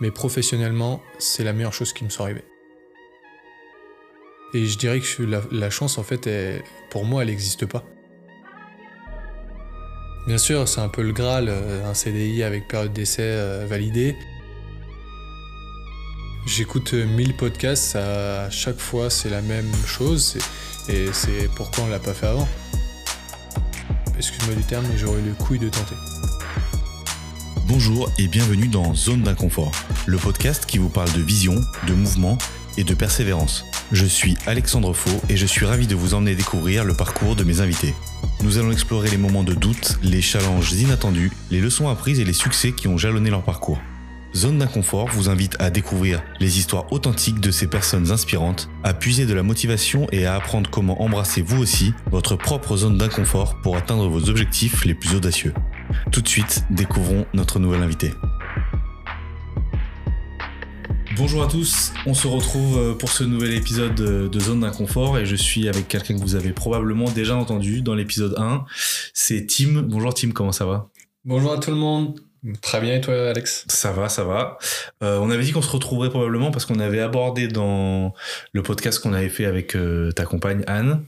mais professionnellement, c'est la meilleure chose qui me soit arrivée. Et je dirais que la, chance, en fait, pour moi, elle n'existe pas. Bien sûr, c'est un peu le Graal, euh, un CDI avec période d'essai euh, validée. J'écoute 1000 podcasts, à chaque fois c'est la même chose, et c'est pourquoi on l'a pas fait avant. Excuse-moi du terme, mais j'aurais le couille de tenter. Bonjour et bienvenue dans Zone d'inconfort, le podcast qui vous parle de vision, de mouvement et de persévérance. Je suis Alexandre Faux et je suis ravi de vous emmener découvrir le parcours de mes invités. Nous allons explorer les moments de doute, les challenges inattendus, les leçons apprises et les succès qui ont jalonné leur parcours. Zone d'inconfort vous invite à découvrir les histoires authentiques de ces personnes inspirantes, à puiser de la motivation et à apprendre comment embrasser vous aussi votre propre zone d'inconfort pour atteindre vos objectifs les plus audacieux. Tout de suite, découvrons notre nouvel invité. Bonjour à tous, on se retrouve euh, pour ce nouvel épisode de Zone d'inconfort et je suis avec quelqu'un que vous avez probablement déjà entendu dans l'épisode 1, c'est Tim. Bonjour Tim, comment ça va? Bonjour à tout le monde. Très bien, et toi, Alex? Ça va, ça va. Euh, on avait dit qu'on se retrouverait probablement parce qu'on avait abordé dans le podcast qu'on avait fait avec euh, ta compagne Anne.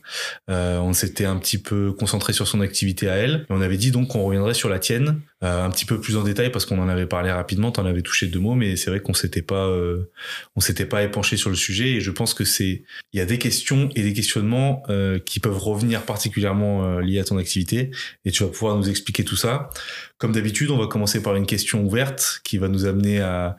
Euh, on s'était un petit peu concentré sur son activité à elle. On avait dit donc qu'on reviendrait sur la tienne euh, un petit peu plus en détail parce qu'on en avait parlé rapidement. T'en avais touché deux mots, mais c'est vrai qu'on s'était pas, euh, on s'était pas épanché sur le sujet. Et je pense que c'est, il y a des questions et des questionnements qui peuvent revenir particulièrement liés à ton activité. Et tu vas pouvoir nous expliquer tout ça. Comme d'habitude, on va commencer par une question ouverte qui va nous amener à,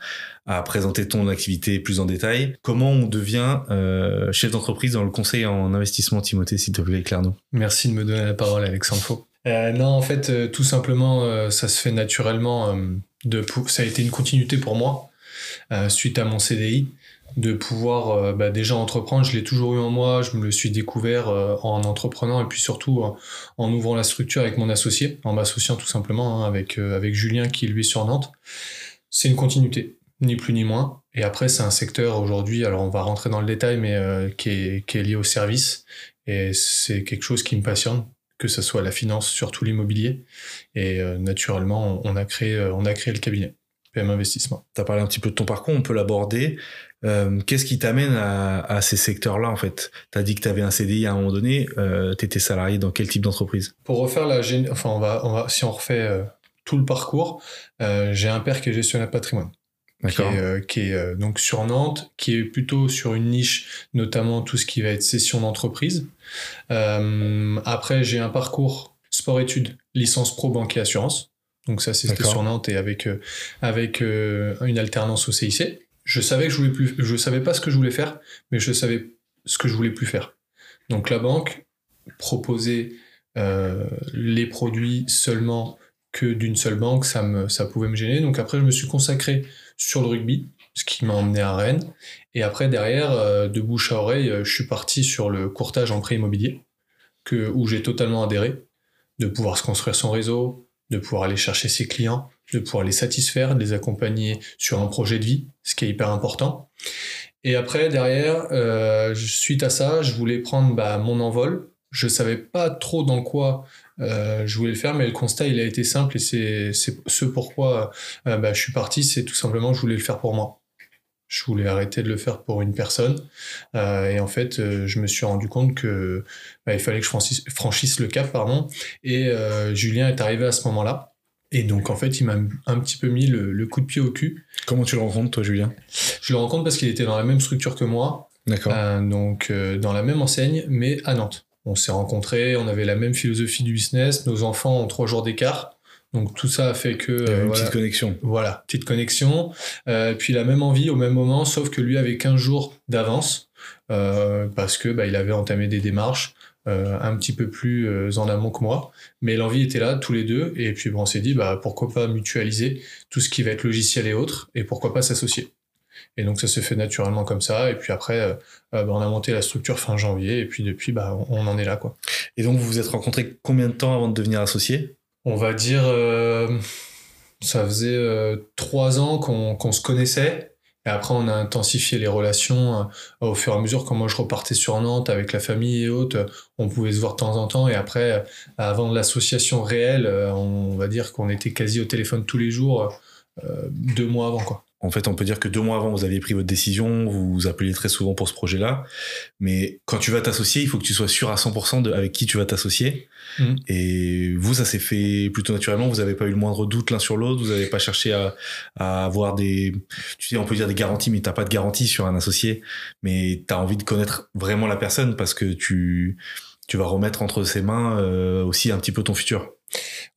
présenter ton activité plus en détail. Comment on devient euh, chef d'entreprise dans le conseil en investissement, Timothée, s'il te plaît, éclaire-nous. Merci de me donner la parole, Alexandre Faux. Euh, non, en fait, euh, tout simplement, ça se fait naturellement. de, ça a été une continuité pour moi suite à mon CDI de pouvoir euh, bah, déjà entreprendre. Je l'ai toujours eu en moi, je me le suis découvert euh, en entreprenant et puis surtout euh, en ouvrant la structure avec mon associé, en m'associant tout simplement hein, avec, avec Julien qui lui est sur Nantes. C'est une continuité, ni plus ni moins. Et après, c'est un secteur aujourd'hui, alors on va rentrer dans le détail, mais qui, est, qui est lié au service. Et c'est quelque chose qui me passionne, que ce soit la finance, surtout l'immobilier. Et naturellement, on a, créé, on a créé le cabinet. PM Investissement. Tu as parlé un petit peu de ton parcours, on peut l'aborder. Euh, qu'est-ce qui t'amène à, ces secteurs-là en fait? Tu as dit que tu avais un CDI à un moment donné, euh, tu étais salarié dans quel type d'entreprise? Pour refaire la enfin on va, on va si on refait euh, tout le parcours, j'ai un père qui est gestionnaire patrimoine. Qui est, qui est donc sur Nantes, qui est plutôt sur une niche, notamment tout ce qui va être session d'entreprise. après, j'ai un parcours sport-études, licence pro banque et assurance. Donc ça, c'était sur Nantes et avec, avec une alternance au CIC je savais que je voulais plus, je savais pas ce que je voulais faire, mais je savais ce que je voulais plus faire. Donc la banque proposait euh, les produits seulement que d'une seule banque, ça me, ça pouvait me gêner. Donc après, je me suis consacré sur le rugby, ce qui m'a emmené à Rennes. Et après, derrière, euh, de bouche à oreille, euh, je suis parti sur le courtage en prêt immobilier, que, où j'ai totalement adhéré, de pouvoir se construire son réseau, de pouvoir aller chercher ses clients, de pouvoir les satisfaire, de les accompagner sur un projet de vie, ce qui est hyper important. Et après, derrière, euh, suite à ça, je voulais prendre bah, mon envol. Je savais pas trop dans quoi euh, je voulais le faire, mais le constat, il a été simple et c'est ce pourquoi euh, bah, je suis parti, c'est tout simplement que je voulais le faire pour moi je voulais arrêter de le faire pour une personne. Euh, et en fait, je me suis rendu compte que bah, il fallait que je franchisse, le cap, pardon. Et Julien est arrivé à ce moment-là. Et donc, en fait, il m'a un petit peu mis le, coup de pied au cul. Comment tu le rencontres, toi, Julien? Je le rencontre parce qu'il était dans la même structure que moi. D'accord. donc, dans la même enseigne, mais à Nantes. On s'est rencontrés, on avait la même philosophie du business. Nos enfants ont trois jours d'écart. Donc tout ça a fait que il y a une petite connexion. Voilà, petite connexion. Euh, puis la même envie au même moment, sauf que lui avait 15 jours d'avance euh, parce que bah, il avait entamé des démarches euh, un petit peu plus euh, en amont que moi. Mais l'envie était là tous les deux et puis bon, on s'est dit bah pourquoi pas mutualiser tout ce qui va être logiciel et autres et pourquoi pas s'associer. Et donc ça se fait naturellement comme ça. Et puis après, euh, bah, on a monté la structure fin janvier. Et puis depuis, bah, on, en est là. quoi. Et donc vous vous êtes rencontrés combien de temps avant de devenir associé on va dire, euh, ça faisait euh, trois ans qu'on se connaissait. Et après, on a intensifié les relations euh, au fur et à mesure. Quand moi, je repartais sur Nantes avec la famille et autres, on pouvait se voir de temps en temps. Et après, avant l'association réelle, on va dire qu'on était quasi au téléphone tous les jours, deux mois avant. Quoi. En fait, on peut dire que deux mois avant, vous aviez pris votre décision, vous vous appeliez très souvent pour ce projet-là. Mais quand tu vas t'associer, il faut que tu sois sûr à 100% de avec qui tu vas t'associer. Mm. Et vous, ça s'est fait plutôt naturellement. Vous n'avez pas eu le moindre doute l'un sur l'autre. Vous n'avez pas cherché à, à, avoir des, tu sais, on peut dire des garanties, mais t'as pas de garantie sur un associé. Mais tu as envie de connaître vraiment la personne parce que tu, tu vas remettre entre ses mains euh, aussi un petit peu ton futur.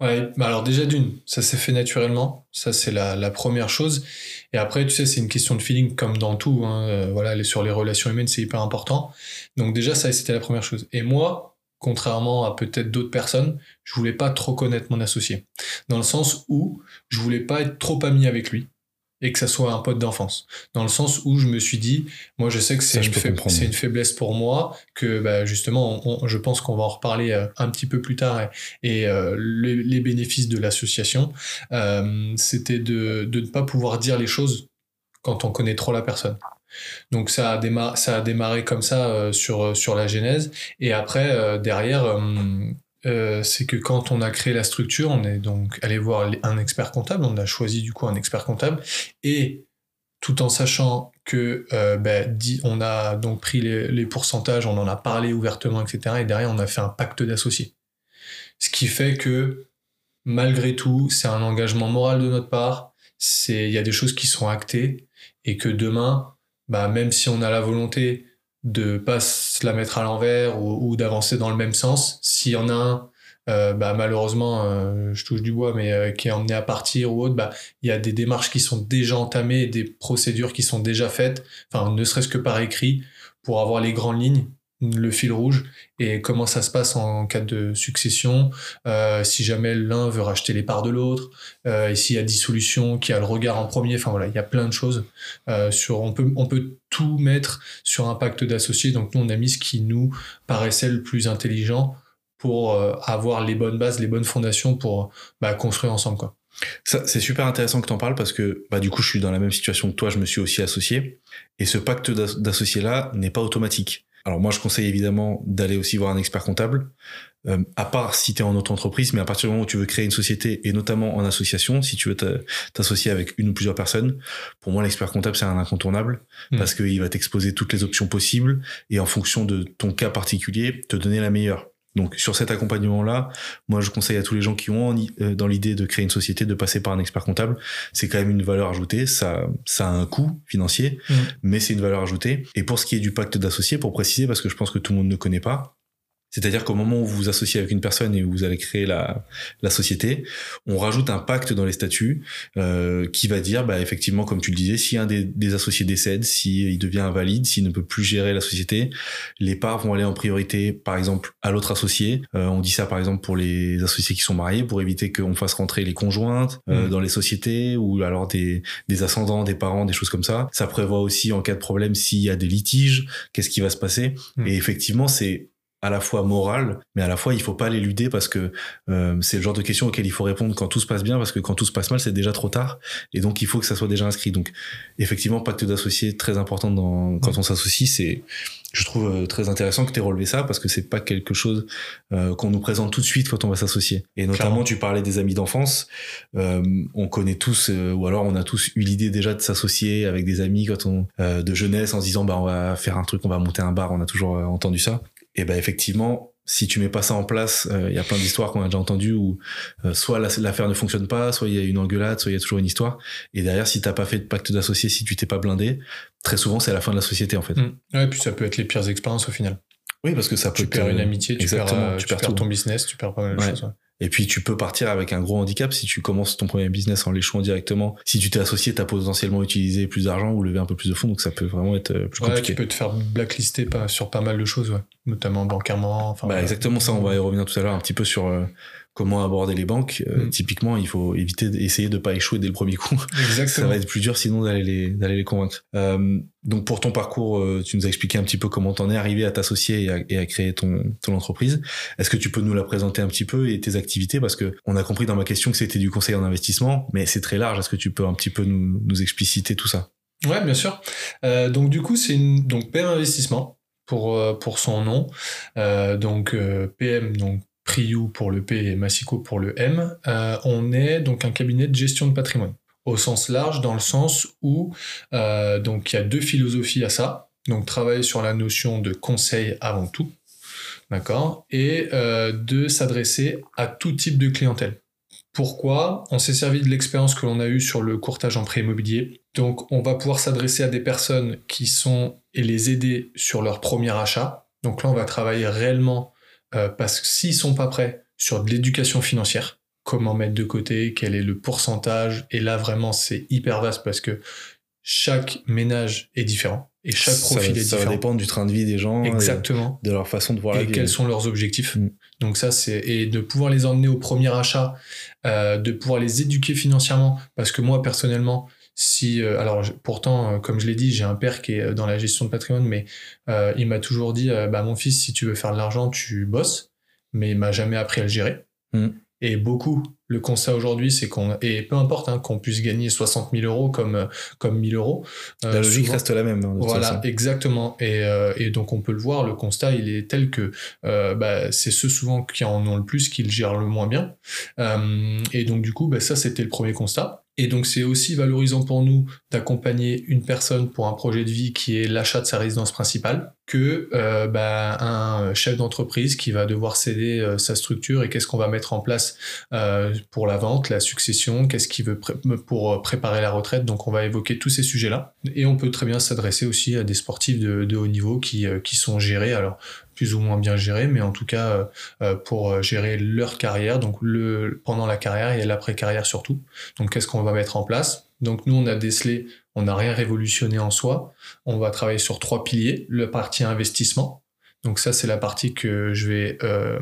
Ouais, bah alors déjà d'une, ça s'est fait naturellement, ça c'est la, la, première chose. Et après, tu sais, c'est une question de feeling comme dans tout. Hein. Euh, voilà, sur les relations humaines, c'est hyper important. Donc déjà, ça c'était la première chose. Et moi, contrairement à peut-être d'autres personnes, je voulais pas trop connaître mon associé, dans le sens où je voulais pas être trop ami avec lui et que ça soit un pote d'enfance. Dans le sens où je me suis dit, moi je sais que c'est une, une, faiblesse pour moi, que bah, justement, je pense qu'on va en reparler euh, un petit peu plus tard, et, euh, les, bénéfices de l'association, euh, c'était de, de ne pas pouvoir dire les choses quand on connaît trop la personne. Donc ça a démarré, ça a démarré comme ça sur, sur la genèse, et après, derrière, euh, c'est que quand on a créé la structure, on est donc allé voir un expert comptable, on a choisi du coup un expert comptable, et tout en sachant que euh, ben, on a donc pris les, pourcentages, on en a parlé ouvertement, etc. Et derrière, on a fait un pacte d'associés. Ce qui fait que malgré tout, c'est un engagement moral de notre part. C'est il y a des choses qui sont actées et que demain, bah, même si on a la volonté de pas se la mettre à l'envers ou, d'avancer dans le même sens. S'il y en a un, euh, bah, malheureusement, euh, je touche du bois, mais euh, qui est emmené à partir ou autre, bah, il y a des démarches qui sont déjà entamées, des procédures qui sont déjà faites, enfin, ne serait-ce que par écrit, pour avoir les grandes lignes le fil rouge et comment ça se passe en cas de succession, euh, si jamais l'un veut racheter les parts de l'autre, euh, et s'il y a dissolution, qui a le regard en premier, enfin voilà, il y a plein de choses. Euh, sur, on, peut, on peut tout mettre sur un pacte d'associés, donc nous on a mis ce qui nous paraissait le plus intelligent pour avoir les bonnes bases, les bonnes fondations pour bah, construire ensemble. quoi. C'est super intéressant que tu en parles parce que bah, du coup je suis dans la même situation que toi, je me suis aussi associé, et ce pacte d'associés là n'est pas automatique. Alors moi, je conseille évidemment d'aller aussi voir un expert comptable, euh, à part si tu es en auto-entreprise, mais à partir du moment où tu veux créer une société, et notamment en association, si tu veux t'associer avec une ou plusieurs personnes, pour moi, l'expert comptable, c'est un incontournable, mmh. parce qu'il va t'exposer toutes les options possibles, et en fonction de ton cas particulier, te donner la meilleure. Donc sur cet accompagnement-là, moi je conseille à tous les gens qui ont euh, dans l'idée de créer une société de passer par un expert comptable. C'est quand même une valeur ajoutée, ça, ça a un coût financier, mmh. mais c'est une valeur ajoutée. Et pour ce qui est du pacte d'associés, pour préciser, parce que je pense que tout le monde ne connaît pas, c'est-à-dire qu'au moment où vous vous associez avec une personne et où vous allez créer la, la société, on rajoute un pacte dans les statuts euh, qui va dire, bah, effectivement, comme tu le disais, si un des, des associés décède, s'il devient invalide, s'il ne peut plus gérer la société, les parts vont aller en priorité, par exemple, à l'autre associé. Euh, on dit ça, par exemple, pour les associés qui sont mariés, pour éviter qu'on fasse rentrer les conjointes euh, mmh. dans les sociétés ou alors des, des ascendants, des parents, des choses comme ça. Ça prévoit aussi, en cas de problème, s'il y a des litiges, qu'est-ce qui va se passer? Mmh. Et effectivement, c'est à la fois morale, mais à la fois il faut pas l'éluder parce que euh, c'est le genre de question auquel il faut répondre quand tout se passe bien, parce que quand tout se passe mal, c'est déjà trop tard, et donc il faut que ça soit déjà inscrit. Donc effectivement, pacte d'associé très important dans, quand on s'associe, c'est je trouve euh, très intéressant que tu aies relevé ça parce que c'est pas quelque chose euh, qu'on nous présente tout de suite quand on va s'associer. Et notamment, tu parlais des amis d'enfance. Euh, on connaît tous, ou alors on a tous eu l'idée déjà de s'associer avec des amis quand on de jeunesse en se disant bah on va faire un truc, on va monter un bar. On a toujours entendu ça et ben effectivement, si tu mets pas ça en place, euh, il y a plein d'histoires qu'on a déjà entendues où euh, soit l'affaire ne fonctionne pas, soit il y a une engueulade, soit il y a toujours une histoire. Et derrière, si t'as pas fait de pacte d'associé, si tu t'es pas blindé, très souvent c'est la fin de la société en fait. Mmh. Ouais, et puis ça peut être les pires expériences au final. Oui, parce que ça peut. Tu perds une amitié, tu perds, euh, tu, perds, ton business, tu perds pas mal de choses. Et puis tu peux partir avec un gros handicap si tu commences ton premier business en l'échouant directement. Si tu t'es associé, tu as potentiellement utilisé plus d'argent ou levé un peu plus de fonds, donc ça peut vraiment être euh, plus compliqué. Tu peux te faire blacklister sur pas mal de choses, ouais. notamment bancairement. Enfin, bah, exactement ça, on va y revenir tout à l'heure un petit peu sur euh, comment aborder les banques. Euh, mm. Typiquement, il faut éviter d'essayer de pas échouer dès le premier coup. Exactement. Ça va être plus dur sinon d'aller les, d'aller les convaincre. Euh, donc pour ton parcours, euh, tu nous as expliqué un petit peu comment t'en es arrivé à t'associer et, à, créer ton, ton entreprise. Est-ce que tu peux nous la présenter un petit peu et tes activités? Parce que on a compris dans ma question que c'était du conseil en investissement, mais c'est très large. Est-ce que tu peux un petit peu nous, nous expliciter tout ça? Ouais, bien sûr. Euh, donc du coup, c'est une donc PM Investissement pour pour son nom. donc PM donc Priou pour le P et Massico pour le M, euh, on est donc un cabinet de gestion de patrimoine. au sens large, dans le sens où euh, donc il y a deux philosophies à ça. Donc travailler sur la notion de conseil avant tout, d'accord, et euh, de s'adresser à tout type de clientèle. Pourquoi? On s'est servi de l'expérience que l'on a eue sur le courtage en prêt immobilier. Donc on va pouvoir s'adresser à des personnes qui sont et les aider sur leur premier achat. Donc là on va travailler réellement euh, parce que s'ils sont pas prêts sur de l'éducation financière, comment mettre de côté, quel est le pourcentage? Et là, vraiment, c'est hyper vaste parce que chaque ménage est différent et chaque profil est différent. Ça va dépendre du train de vie des gens. Exactement. de leur façon de voir la vie. Et quels sont leurs objectifs. Mm. Donc ça, c'est et de pouvoir les emmener au premier achat, euh, de pouvoir les éduquer financièrement, parce que moi personnellement, si euh, alors pourtant, euh, comme je l'ai dit, j'ai un père qui est dans la gestion de patrimoine, mais il m'a toujours dit, bah mon fils, si tu veux faire de l'argent, tu bosses, mais il m'a jamais appris à le gérer. Mm. Et beaucoup, le constat aujourd'hui, c'est qu'on, et peu importe hein, qu'on puisse gagner 60 000 euros comme, comme 1000 euros. Euh, la logique reste la même. Hein, voilà, exactement. Et, euh, et, donc on peut le voir, le constat, il est tel que euh, bah, c'est ceux souvent qui en ont le plus qui le gèrent le moins bien. et donc du coup, bah, ça, c'était le premier constat. Et donc c'est aussi valorisant pour nous d'accompagner une personne pour un projet de vie qui est l'achat de sa résidence principale que euh, bah, un chef d'entreprise qui va devoir céder euh, sa structure et qu'est-ce qu'on va mettre en place euh, pour la vente, la succession, qu'est-ce qu'il veut pour préparer la retraite. Donc on va évoquer tous ces sujets-là. Et on peut très bien s'adresser aussi à des sportifs de, haut niveau qui, sont gérés. Alors plus ou moins bien gérés, mais en tout cas pour gérer leur carrière, donc pendant la carrière et l'après-carrière surtout. Donc qu'est-ce qu'on va mettre en place? Donc nous, on a décelé, on n'a rien révolutionné en soi. On va travailler sur trois piliers. La partie investissement. Donc ça, c'est la partie que je vais, euh,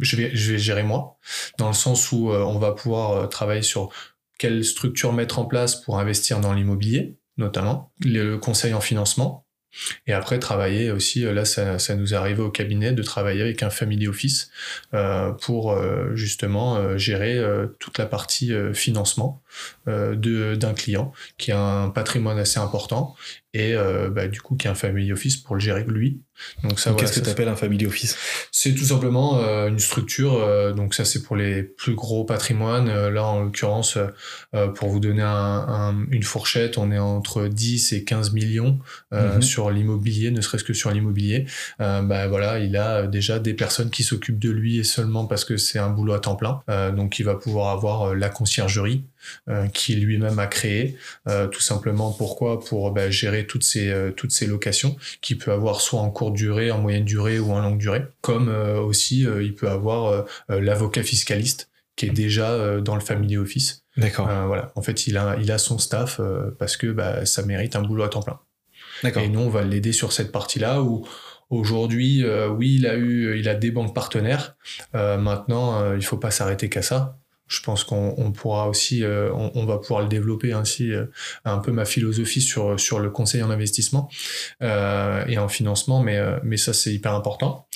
je vais, je vais gérer moi, dans le sens où on va pouvoir travailler sur quelle structure mettre en place pour investir dans l'immobilier, notamment, le conseil en financement, et après, travailler aussi, euh, là, ça, ça, nous est arrivé au cabinet de travailler avec un family office euh, pour euh, justement euh, gérer toute la partie financement d'un client qui a un patrimoine assez important et bah, du coup qui a un family office pour le gérer lui donc ça, qu'est-ce que tu appelles un family office? C'est tout simplement euh, une structure. Euh, donc ça, c'est pour les plus gros patrimoines. Euh, là, en l'occurrence, pour vous donner un, une fourchette, on est entre 10 et 15 millions mhm. sur l'immobilier, ne serait-ce que sur l'immobilier. bah voilà, il a déjà des personnes qui s'occupent de lui et seulement parce que c'est un boulot à temps plein. donc il va pouvoir avoir la conciergerie. Qui lui-même a créé, tout simplement pourquoi? Pour bah, gérer toutes ces, toutes ces locations qu'il peut avoir soit en cours durée, en moyenne durée ou en longue durée. Comme euh, aussi, euh, il peut avoir euh, l'avocat fiscaliste qui est déjà dans le family office. D'accord. voilà. En fait, il a, il a son staff parce que bah, ça mérite un boulot à temps plein. D'accord. Et nous, on va l'aider sur cette partie-là où aujourd'hui, oui, il a eu, il a des banques partenaires. maintenant, il faut pas s'arrêter qu'à ça je pense qu'on pourra aussi, euh, on, va pouvoir le développer ainsi euh, un peu ma philosophie sur sur le conseil en investissement euh, et en financement, mais mais ça c'est hyper important.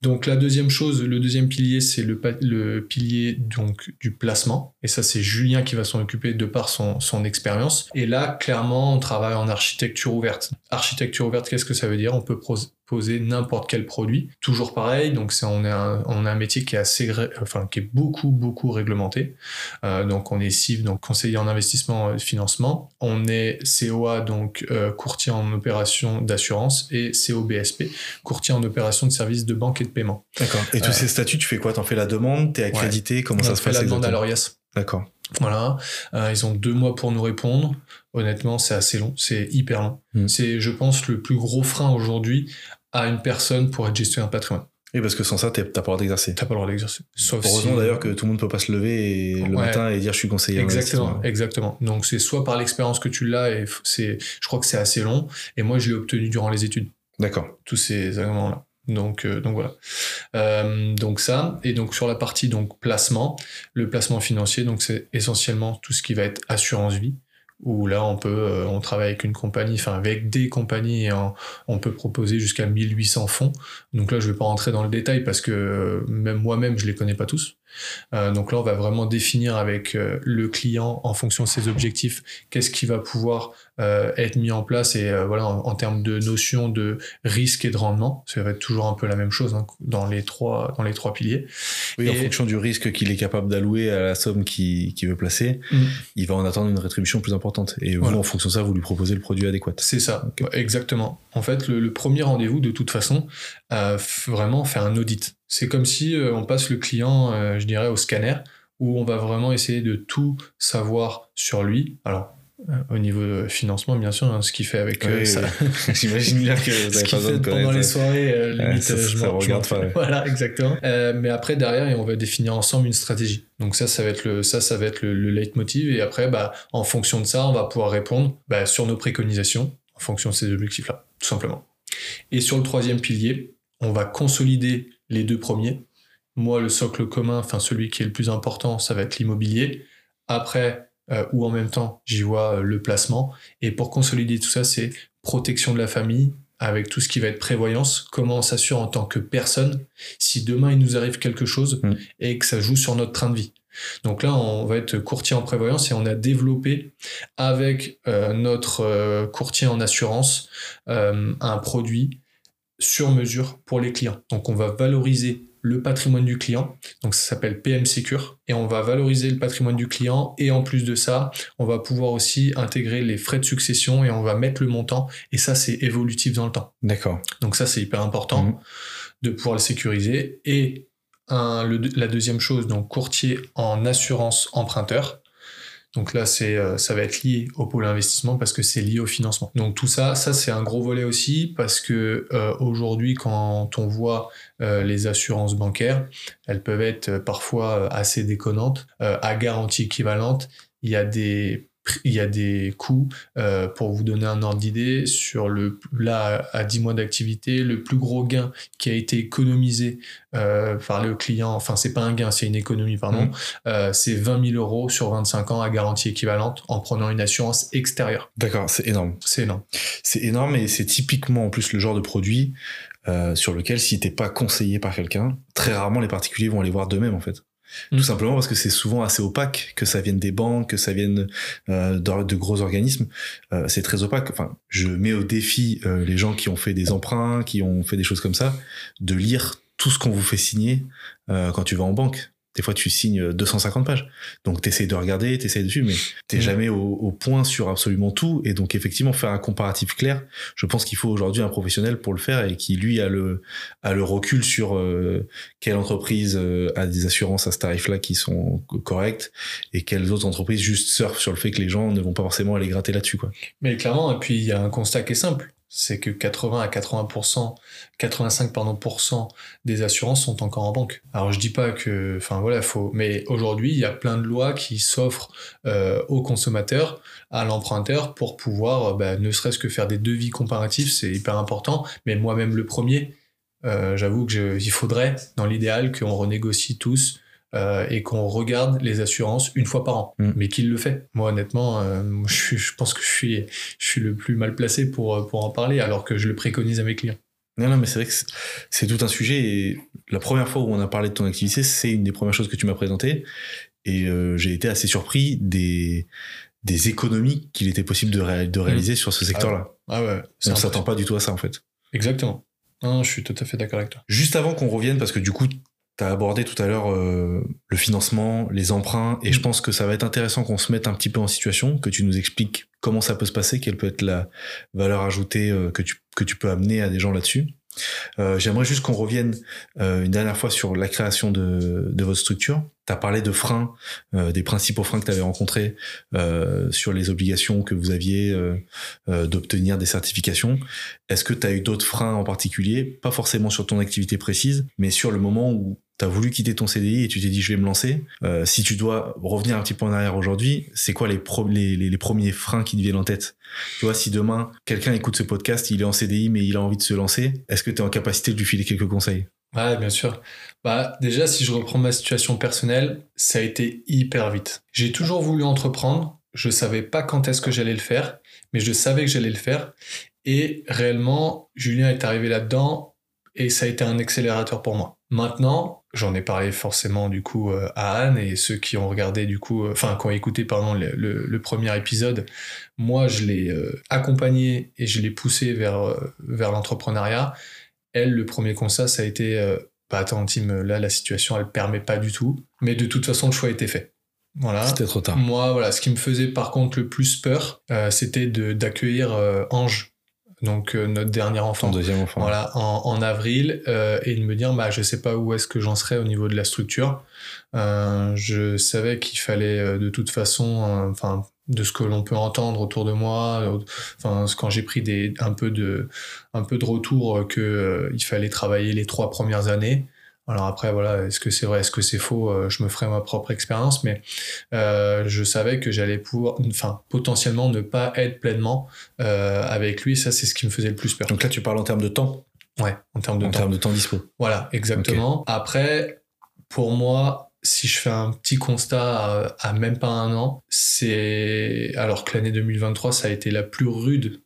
Donc la deuxième chose, le deuxième pilier, c'est le, pilier donc du placement, et ça c'est Julien qui va s'en occuper de par son expérience. Et là clairement, on travaille en architecture ouverte. Architecture ouverte, qu'est-ce que ça veut dire? On peut poser n'importe quel produit. Toujours pareil, donc c'est on est un, on a un métier qui est assez, enfin qui est beaucoup beaucoup réglementé. Euh, donc on est CIF, donc conseiller en investissement et financement. On est COA, donc euh, courtier en opération d'assurance et COBSP, courtier en opération de services de banque et de paiement. D'accord. Et tous euh, ces statuts, tu fais quoi? T'en fais la demande? T'es accrédité? Comment ça se fait la demande à l'ORIAS. D'accord. Voilà, ils ont deux mois pour nous répondre. Honnêtement, c'est assez long, c'est hyper long. Hmm. C'est, je pense, le plus gros frein aujourd'hui à une personne pour être gestionnaire de patrimoine. Et parce que sans ça, t'as pas le droit d'exercer. T'as pas le droit d'exercer. Sauf Heureusement d'ailleurs que tout le monde peut pas se lever le matin et dire je suis conseiller. Exactement, exactement. Donc c'est soit par l'expérience que tu l'as et c'est, je crois que c'est assez long. Et moi je l'ai obtenu durant les études. D'accord. Tous ces éléments-là. Donc, euh, donc voilà. Euh, donc ça et donc sur la partie donc placement, le placement financier donc c'est essentiellement tout ce qui va être assurance vie où là on peut euh, on travaille avec une compagnie enfin avec des compagnies et on, peut proposer jusqu'à 1800 fonds donc là je vais pas rentrer dans le détail parce que même moi-même je les connais pas tous Euh, donc là, on va vraiment définir avec euh, le client en fonction de ses objectifs, qu'est-ce qui va pouvoir euh, être mis en place et voilà en, termes de notion de risque et de rendement, ça va être toujours un peu la même chose hein, dans les trois dans les trois piliers. Oui, en fonction du risque qu'il est capable d'allouer à la somme qu'il veut placer, mm. il va en attendre une rétribution plus importante. Et vous, en fonction de ça, vous lui proposez le produit adéquat. C'est ça, exactement. En fait, le, le premier rendez-vous, de toute façon, vraiment faire un audit c'est comme si euh, on passe le client, euh, je dirais, au scanner, où on va vraiment essayer de tout savoir sur lui. Alors, euh, au niveau financement, bien sûr, hein, ce qu'il fait avec ça. J'imagine bien que vous avez pas besoin de Pendant les soirées, limite, ça, je regarde pas. Voilà, exactement. mais après, derrière, on va définir ensemble une stratégie. Donc ça, ça va être le, ça, ça va être le, leitmotiv. Et après, bah, en fonction de ça, on va pouvoir répondre bah, sur nos préconisations, en fonction de ces objectifs-là, tout simplement. Et sur le troisième pilier, on va consolider les deux premiers. Moi, le socle commun, enfin celui qui est le plus important, ça va être l'immobilier. Après, euh, ou en même temps, j'y vois euh, le placement. Et pour consolider tout ça, c'est protection de la famille, avec tout ce qui va être prévoyance, comment on s'assure en tant que personne si demain il nous arrive quelque chose mm. et que ça joue sur notre train de vie. Donc là, on va être courtier en prévoyance et on a développé avec euh, notre courtier en assurance un produit sur mesure pour les clients. Donc on va valoriser le patrimoine du client, donc ça s'appelle PM Secure, et on va valoriser le patrimoine du client, et en plus de ça, on va pouvoir aussi intégrer les frais de succession et on va mettre le montant, et ça c'est évolutif dans le temps. D'accord. Donc ça c'est hyper important mmh. de pouvoir le sécuriser. Et la deuxième chose, donc courtier en assurance emprunteur, donc là, c'est, euh, ça va être lié au pôle investissement parce que c'est lié au financement. Donc tout ça, ça c'est un gros volet aussi parce que euh, aujourd'hui, quand on voit euh, les assurances bancaires, elles peuvent être parfois assez déconnantes. à garantie équivalente, il y a des il y a des coûts, euh, pour vous donner un ordre d'idée, sur le, là, à 10 mois d'activité, le plus gros gain qui a été économisé euh, par le client, enfin, c'est pas un gain, c'est une économie, pardon, mmh. euh, c'est 20 000 euros sur 25 ans à garantie équivalente en prenant une assurance extérieure. D'accord, c'est énorme. C'est énorme. C'est énorme et c'est typiquement en plus le genre de produit sur lequel, si t'es pas conseillé par quelqu'un, très rarement les particuliers vont aller voir d'eux-mêmes en fait. Tout mm. simplement parce que c'est souvent assez opaque, que ça vienne des banques, que ça vienne euh, de, gros organismes. Euh, c'est très opaque. Enfin, je mets au défi euh, les gens qui ont fait des emprunts, qui ont fait des choses comme ça, de lire tout ce qu'on vous fait signer quand tu vas en banque. Des fois, tu signes 250 pages. Donc, tu essaies de regarder, tu essaies dessus, mais tu jamais au, point sur absolument tout. Et donc, effectivement, faire un comparatif clair, je pense qu'il faut aujourd'hui un professionnel pour le faire et qui, lui, a le, a le recul sur euh, quelle entreprise euh, a des assurances à ce tarif-là qui sont correctes et quelles autres entreprises juste surfent sur le fait que les gens ne vont pas forcément aller gratter là-dessus. quoi. Mais clairement, et puis il y a un constat qui est simple c'est que 80 à 80%, 85 pardon, des assurances sont encore en banque. Alors je dis pas que, enfin voilà, faut, mais aujourd'hui il y a plein de lois qui s'offrent euh, aux consommateurs, à l'emprunteur pour pouvoir, euh, bah, ne serait-ce que faire des devis comparatifs, c'est hyper important. Mais moi-même le premier, euh, j'avoue que il faudrait, dans l'idéal, qu'on renégocie tous euh, et qu'on regarde les assurances une fois par an. Mm. Mais qu'il le fait? Moi, honnêtement, euh, je, je, pense que je suis, je suis le plus mal placé pour, euh, pour en parler, alors que je le préconise à mes clients. Non, non, mais c'est vrai que c'est tout un sujet. Et la première fois où on a parlé de ton activité, c'est une des premières choses que tu m'as présentées. Et j'ai été assez surpris des, des économies qu'il était possible de, de réaliser mm. sur ce secteur-là. Ah ouais. on s'attend pas du tout à ça, en fait. Exactement. Non, je suis tout à fait d'accord avec toi. Juste avant qu'on revienne, parce que du coup, tu as abordé tout à l'heure euh, le financement, les emprunts, et je mm. pense que ça va être intéressant qu'on se mette un petit peu en situation, que tu nous expliques comment ça peut se passer, quelle peut être la valeur ajoutée euh, que, tu, que tu peux amener à des gens là-dessus. Euh, j'aimerais juste qu'on revienne une dernière fois sur la création de, de votre structure. Tu as parlé de freins, des principaux freins que tu avais rencontrés sur les obligations que vous aviez d'obtenir des certifications. Est-ce que tu as eu d'autres freins en particulier? Pas forcément sur ton activité précise, mais sur le moment où tu as voulu quitter ton CDI et tu t'es dit je vais me lancer. Euh, si tu dois revenir un petit peu en arrière aujourd'hui, c'est quoi les, les, les, premiers freins qui te viennent en tête? Tu vois, si demain quelqu'un écoute ce podcast, il est en CDI mais il a envie de se lancer, est-ce que tu es en capacité de lui filer quelques conseils? Ouais, bien sûr. Bah, déjà, si je reprends ma situation personnelle, ça a été hyper vite. J'ai toujours voulu entreprendre. Je savais pas quand est-ce que j'allais le faire, mais je savais que j'allais le faire. Et réellement, Julien est arrivé là-dedans et ça a été un accélérateur pour moi. Maintenant, j'en ai parlé forcément du coup euh, à Anne et ceux qui ont regardé du coup, euh, enfin qui ont écouté pardon le, premier épisode, moi je l'ai euh, accompagné et je l'ai poussé vers vers l'entrepreneuriat. Elle, le premier constat, ça a été bah attends Tim, là la situation elle permet pas du tout, mais de toute façon le choix a été fait. Voilà. C'était trop tard. Moi, voilà, ce qui me faisait par contre le plus peur, c'était d'accueillir Ange donc euh, notre dernier enfant, deuxième enfant. Voilà, en, en avril, euh, et de me dire, bah, je sais pas où est-ce que j'en serais au niveau de la structure. Euh, je savais qu'il fallait euh, de toute façon, euh, enfin, de ce que l'on peut entendre autour de moi, enfin, quand j'ai pris des, un peu de, un peu de retour que il fallait travailler les trois premières années. Alors après, voilà, est-ce que c'est vrai, est-ce que c'est faux euh, Je me ferai ma propre expérience, mais euh, je savais que j'allais pouvoir, enfin, potentiellement ne pas être pleinement euh, avec lui. Ça, c'est ce qui me faisait le plus peur. Donc là, tu parles en termes de temps Ouais, en termes de temps. En termes de temps dispo. Voilà, exactement. Après, pour moi, si je fais un petit constat à, même pas un an, c'est alors que l'année 2023, ça a été la plus rude.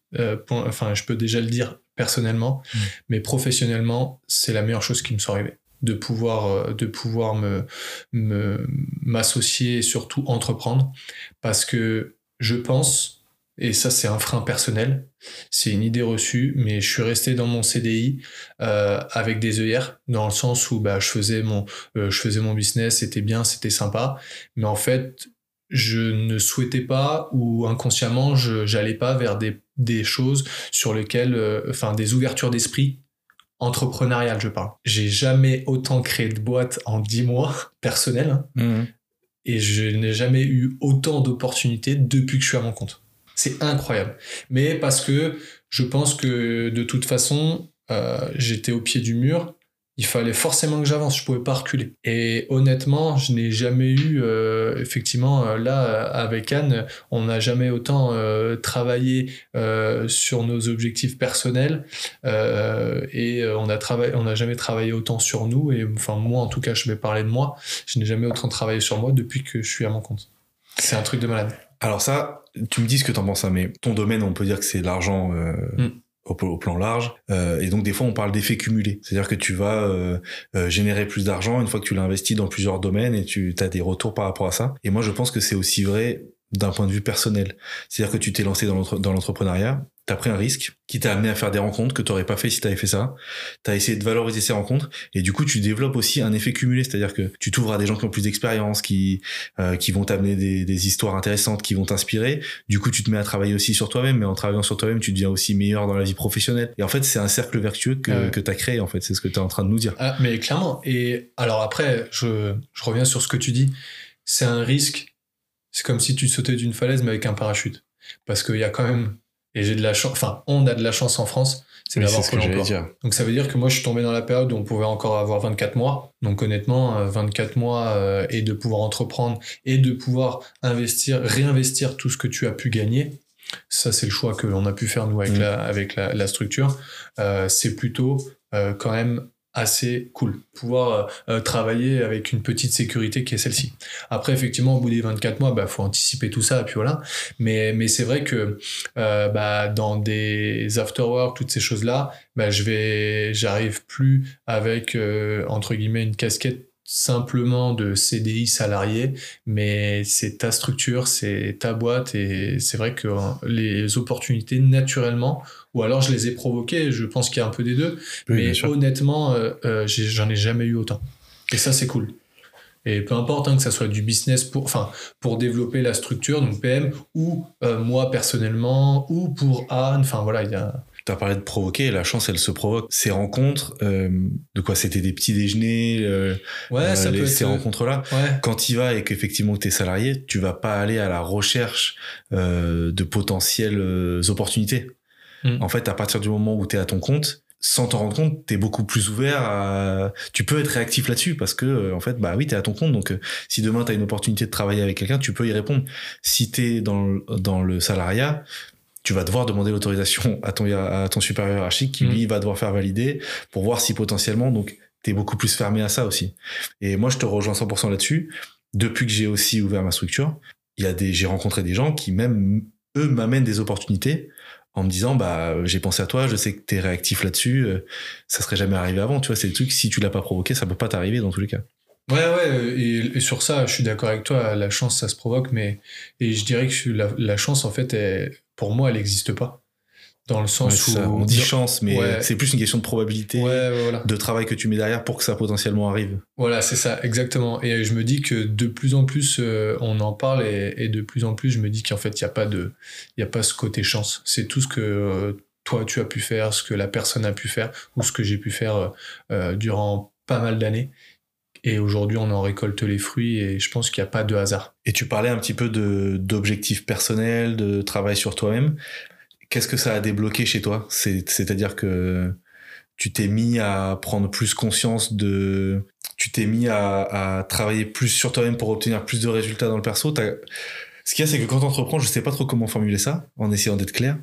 enfin, je peux déjà le dire personnellement, mmh. mais professionnellement, c'est la meilleure chose qui me soit arrivée de pouvoir euh, de pouvoir me m'associer et surtout entreprendre parce que je pense et ça c'est un frein personnel c'est une idée reçue mais je suis resté dans mon CDI euh, avec des œillères dans le sens où bah je faisais mon euh, je faisais mon business c'était bien c'était sympa mais en fait je ne souhaitais pas ou inconsciemment je j'allais pas vers des, des choses sur lesquelles enfin des ouvertures d'esprit entrepreneurial, je parle. J'ai jamais autant créé de boîtes en dix mois, personnel, hein. mmh. et je n'ai jamais eu autant d'opportunités depuis que je suis à mon compte. C'est incroyable. Mais parce que je pense que de toute façon, euh, j'étais au pied du mur il fallait forcément que j'avance, je pouvais pas reculer. Et honnêtement, je n'ai jamais eu, euh, effectivement, euh, là, avec Anne, on n'a jamais autant travaillé sur nos objectifs personnels et on on n'a jamais travaillé autant sur nous. Et enfin, moi, en tout cas, je vais parler de moi. Je n'ai jamais autant travaillé sur moi depuis que je suis à mon compte. C'est un truc de malade. Alors ça, tu me dis ce que tu en penses, hein, mais ton domaine, on peut dire que c'est l'argent. Mm au, plan large. Euh, et donc des fois on parle d'effet cumulé, c'est-à-dire que tu vas euh, euh, générer plus d'argent une fois que tu l'as investi dans plusieurs domaines et tu as des retours par rapport à ça. Et moi je pense que c'est aussi vrai d'un point de vue personnel. C'est-à-dire que tu t'es lancé dans l'entrepreneuriat, t'as pris un risque qui t'a amené à faire des rencontres que t'aurais pas fait si t'avais fait ça. T'as essayé de valoriser ces rencontres et du coup tu développes aussi un effet cumulé, c'est-à-dire que tu t'ouvres à des gens qui ont plus d'expérience, qui euh, qui vont t'amener des, des, histoires intéressantes, qui vont t'inspirer. Du coup tu te mets à travailler aussi sur toi-même, mais en travaillant sur toi-même tu deviens aussi meilleur dans la vie professionnelle. Et en fait c'est un cercle vertueux que que t'as créé en fait, c'est ce que t'es en train de nous dire. Ah, mais clairement. Et alors après je je reviens sur ce que tu dis. C'est un risque. C'est comme si tu sautais d'une falaise mais avec un parachute, parce qu'il y a quand même et j'ai de la chance, enfin, on a de la chance en France, c'est d'avoir Pôle emploi. Donc ça veut dire que moi, je suis tombé dans la période où on pouvait encore avoir 24 mois. Donc honnêtement, 24 euh, mois euh, et de pouvoir entreprendre et de pouvoir investir, réinvestir tout ce que tu as pu gagner. Ça, c'est le choix que l'on a pu faire nous avec, mm. la, avec la, la structure. Euh, c'est plutôt euh, quand même assez cool. Pouvoir euh, euh, travailler avec une petite sécurité qui est celle-ci. Après, effectivement, au bout des 24 mois, bah, faut anticiper tout ça, et puis voilà. Mais, mais c'est vrai que euh, bah, dans des after-work, toutes ces choses-là, bah, je vais, j'arrive plus avec, entre guillemets, une casquette simplement de CDI salarié, mais c'est ta structure, c'est ta boîte, et c'est vrai que les opportunités, naturellement, ou alors je les ai provoqués, je pense qu'il y a un peu des deux, mais honnêtement, euh, euh, j'en ai jamais eu autant. Et ça, c'est cool. Et peu importe hein, que ça soit du business pour, enfin, pour développer la structure, donc PM, ou euh, moi personnellement, ou pour Anne, enfin voilà, il y a tu as parlé de provoquer, la chance, elle se provoque. Ces rencontres, euh, de quoi? C'était des petits déjeuners, euh, ouais, ça peut ces rencontres-là. Quand tu y vas et qu'effectivement tu es salarié, tu vas pas aller à la recherche de potentielles opportunités. Mm. En fait, à partir du moment où tu es à ton compte, sans t'en rendre compte, tu es beaucoup plus ouvert à... Tu peux être réactif là-dessus parce que, euh, en fait, bah oui, tu es à ton compte. Donc, si demain tu as une opportunité de travailler avec quelqu'un, tu peux y répondre. Si tu es dans, dans le salariat, tu vas devoir demander l'autorisation à ton, à ton supérieur hiérarchique qui, mm. lui, va devoir faire valider pour voir si potentiellement, donc, t'es beaucoup plus fermé à ça aussi. Et moi, je te rejoins 100% là-dessus. Depuis que j'ai aussi ouvert ma structure, il y a des, j'ai rencontré des gens qui même eux m'amènent des opportunités en me disant bah j'ai pensé à toi, je sais que tu es réactif là-dessus, ça serait jamais arrivé avant, tu vois, c'est le truc si tu l'as pas provoqué, ça peut pas t'arriver dans tous les cas. Ouais, ouais, et, sur ça, je suis d'accord avec toi, la chance, ça se provoque, mais et je dirais que la, la chance, en fait, pour moi, elle n'existe pas. Dans le sens où. on dit chance, mais c'est plus une question de probabilité, de travail que tu mets derrière pour que ça potentiellement arrive. Voilà, c'est ça, exactement. Et je me dis que de plus en plus, euh, on en parle et, de plus en plus, je me dis qu'en fait, il n'y a, pas de, y a pas ce côté chance. C'est tout ce que. Euh, toi, tu as pu faire, ce que la personne a pu faire, ou ce que j'ai pu faire euh, durant pas mal d'années. Et aujourd'hui, on en récolte les fruits et je pense qu'il n'y a pas de hasard. Et tu parlais un petit peu de, d'objectifs personnels, de travail sur toi-même. Qu'est-ce que ça a débloqué chez toi? C'est-à-dire que tu t'es mis à prendre plus conscience de... Tu t'es mis à, travailler plus sur toi-même pour obtenir plus de résultats dans le perso. Ce qu'il y a, c'est que quand tu entreprends, je sais pas trop comment formuler ça, en essayant d'être clair.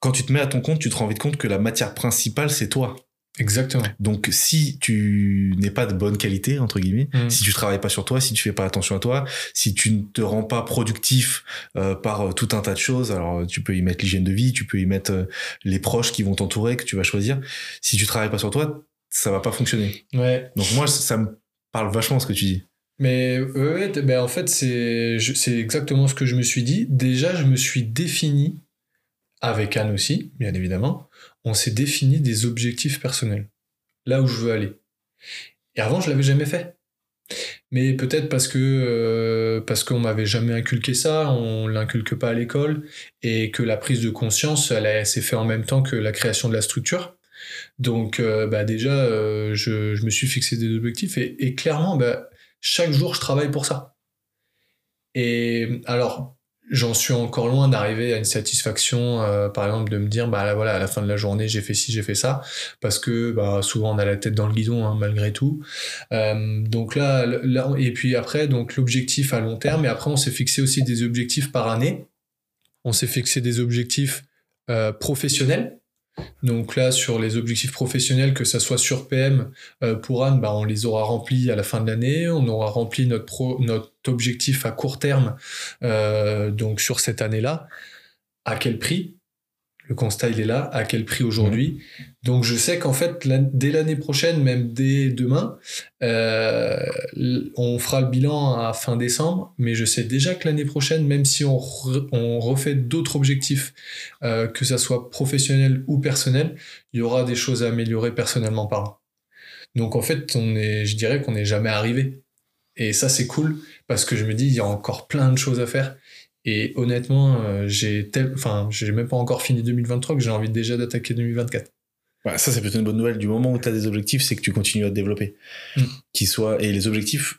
Quand tu te mets à ton compte, tu te rends vite compte que la matière principale, c'est toi. Exactement. Donc, si tu n'es pas de bonne qualité, entre guillemets, mm. si tu travailles pas sur toi, si tu fais pas attention à toi, si tu ne te rends pas productif euh, par euh, tout un tas de choses, alors tu peux y mettre l'hygiène de vie, tu peux y mettre euh, les proches qui vont t'entourer, que tu vas choisir. Si tu travailles pas sur toi, ça va pas fonctionner. Ouais. Donc moi, ça me parle vachement ce que tu dis. Mais ouais, ben en fait, c'est c'est exactement ce que je me suis dit. Déjà, je me suis défini avec Anne aussi, bien évidemment, on s'est défini des objectifs personnels, là où je veux aller. Et avant, je l'avais jamais fait. Mais peut-être parce que euh, parce qu'on m'avait jamais inculqué ça, on l'inculque pas à l'école, et que la prise de conscience, elle, s'est fait en même temps que la création de la structure. Donc, euh, bah déjà, euh, je, me suis fixé des objectifs et, clairement, bah, chaque jour, je travaille pour ça. Et alors, j'en suis encore loin d'arriver à une satisfaction euh, par exemple de me dire bah là, voilà à la fin de la journée j'ai fait ci j'ai fait ça. Parce que bah souvent on a la tête dans le guidon hein, malgré tout. Euh, donc là, et puis après donc l'objectif à long terme et après on s'est fixé aussi des objectifs par année. On s'est fixé des objectifs euh, professionnels donc là, sur les objectifs professionnels, que ça soit sur PM, euh, pour Anne, bah, on les aura remplis à la fin de l'année. On aura rempli notre, objectif à court terme, euh, donc sur cette année-là. À quel prix? Le constat, il est là. À quel prix aujourd'hui? Donc, je sais qu'en fait, dès l'année prochaine, même dès demain, euh, on fera le bilan à fin décembre. Mais je sais déjà que l'année prochaine, même si on, refait d'autres objectifs, euh, que ça soit professionnel ou personnel, il y aura des choses à améliorer personnellement parlant. Donc, en fait, on est, je dirais qu'on n'est jamais arrivé. Et ça, c'est cool parce que je me dis, il y a encore plein de choses à faire. Et honnêtement, euh, j'ai tel... enfin, j'ai même pas encore fini 2023 que j'ai envie déjà d'attaquer 2024. ça, c'est plutôt une bonne nouvelle. Du moment où tu as des objectifs, c'est que tu continues à te développer. Mm. Qui soit... Et les objectifs,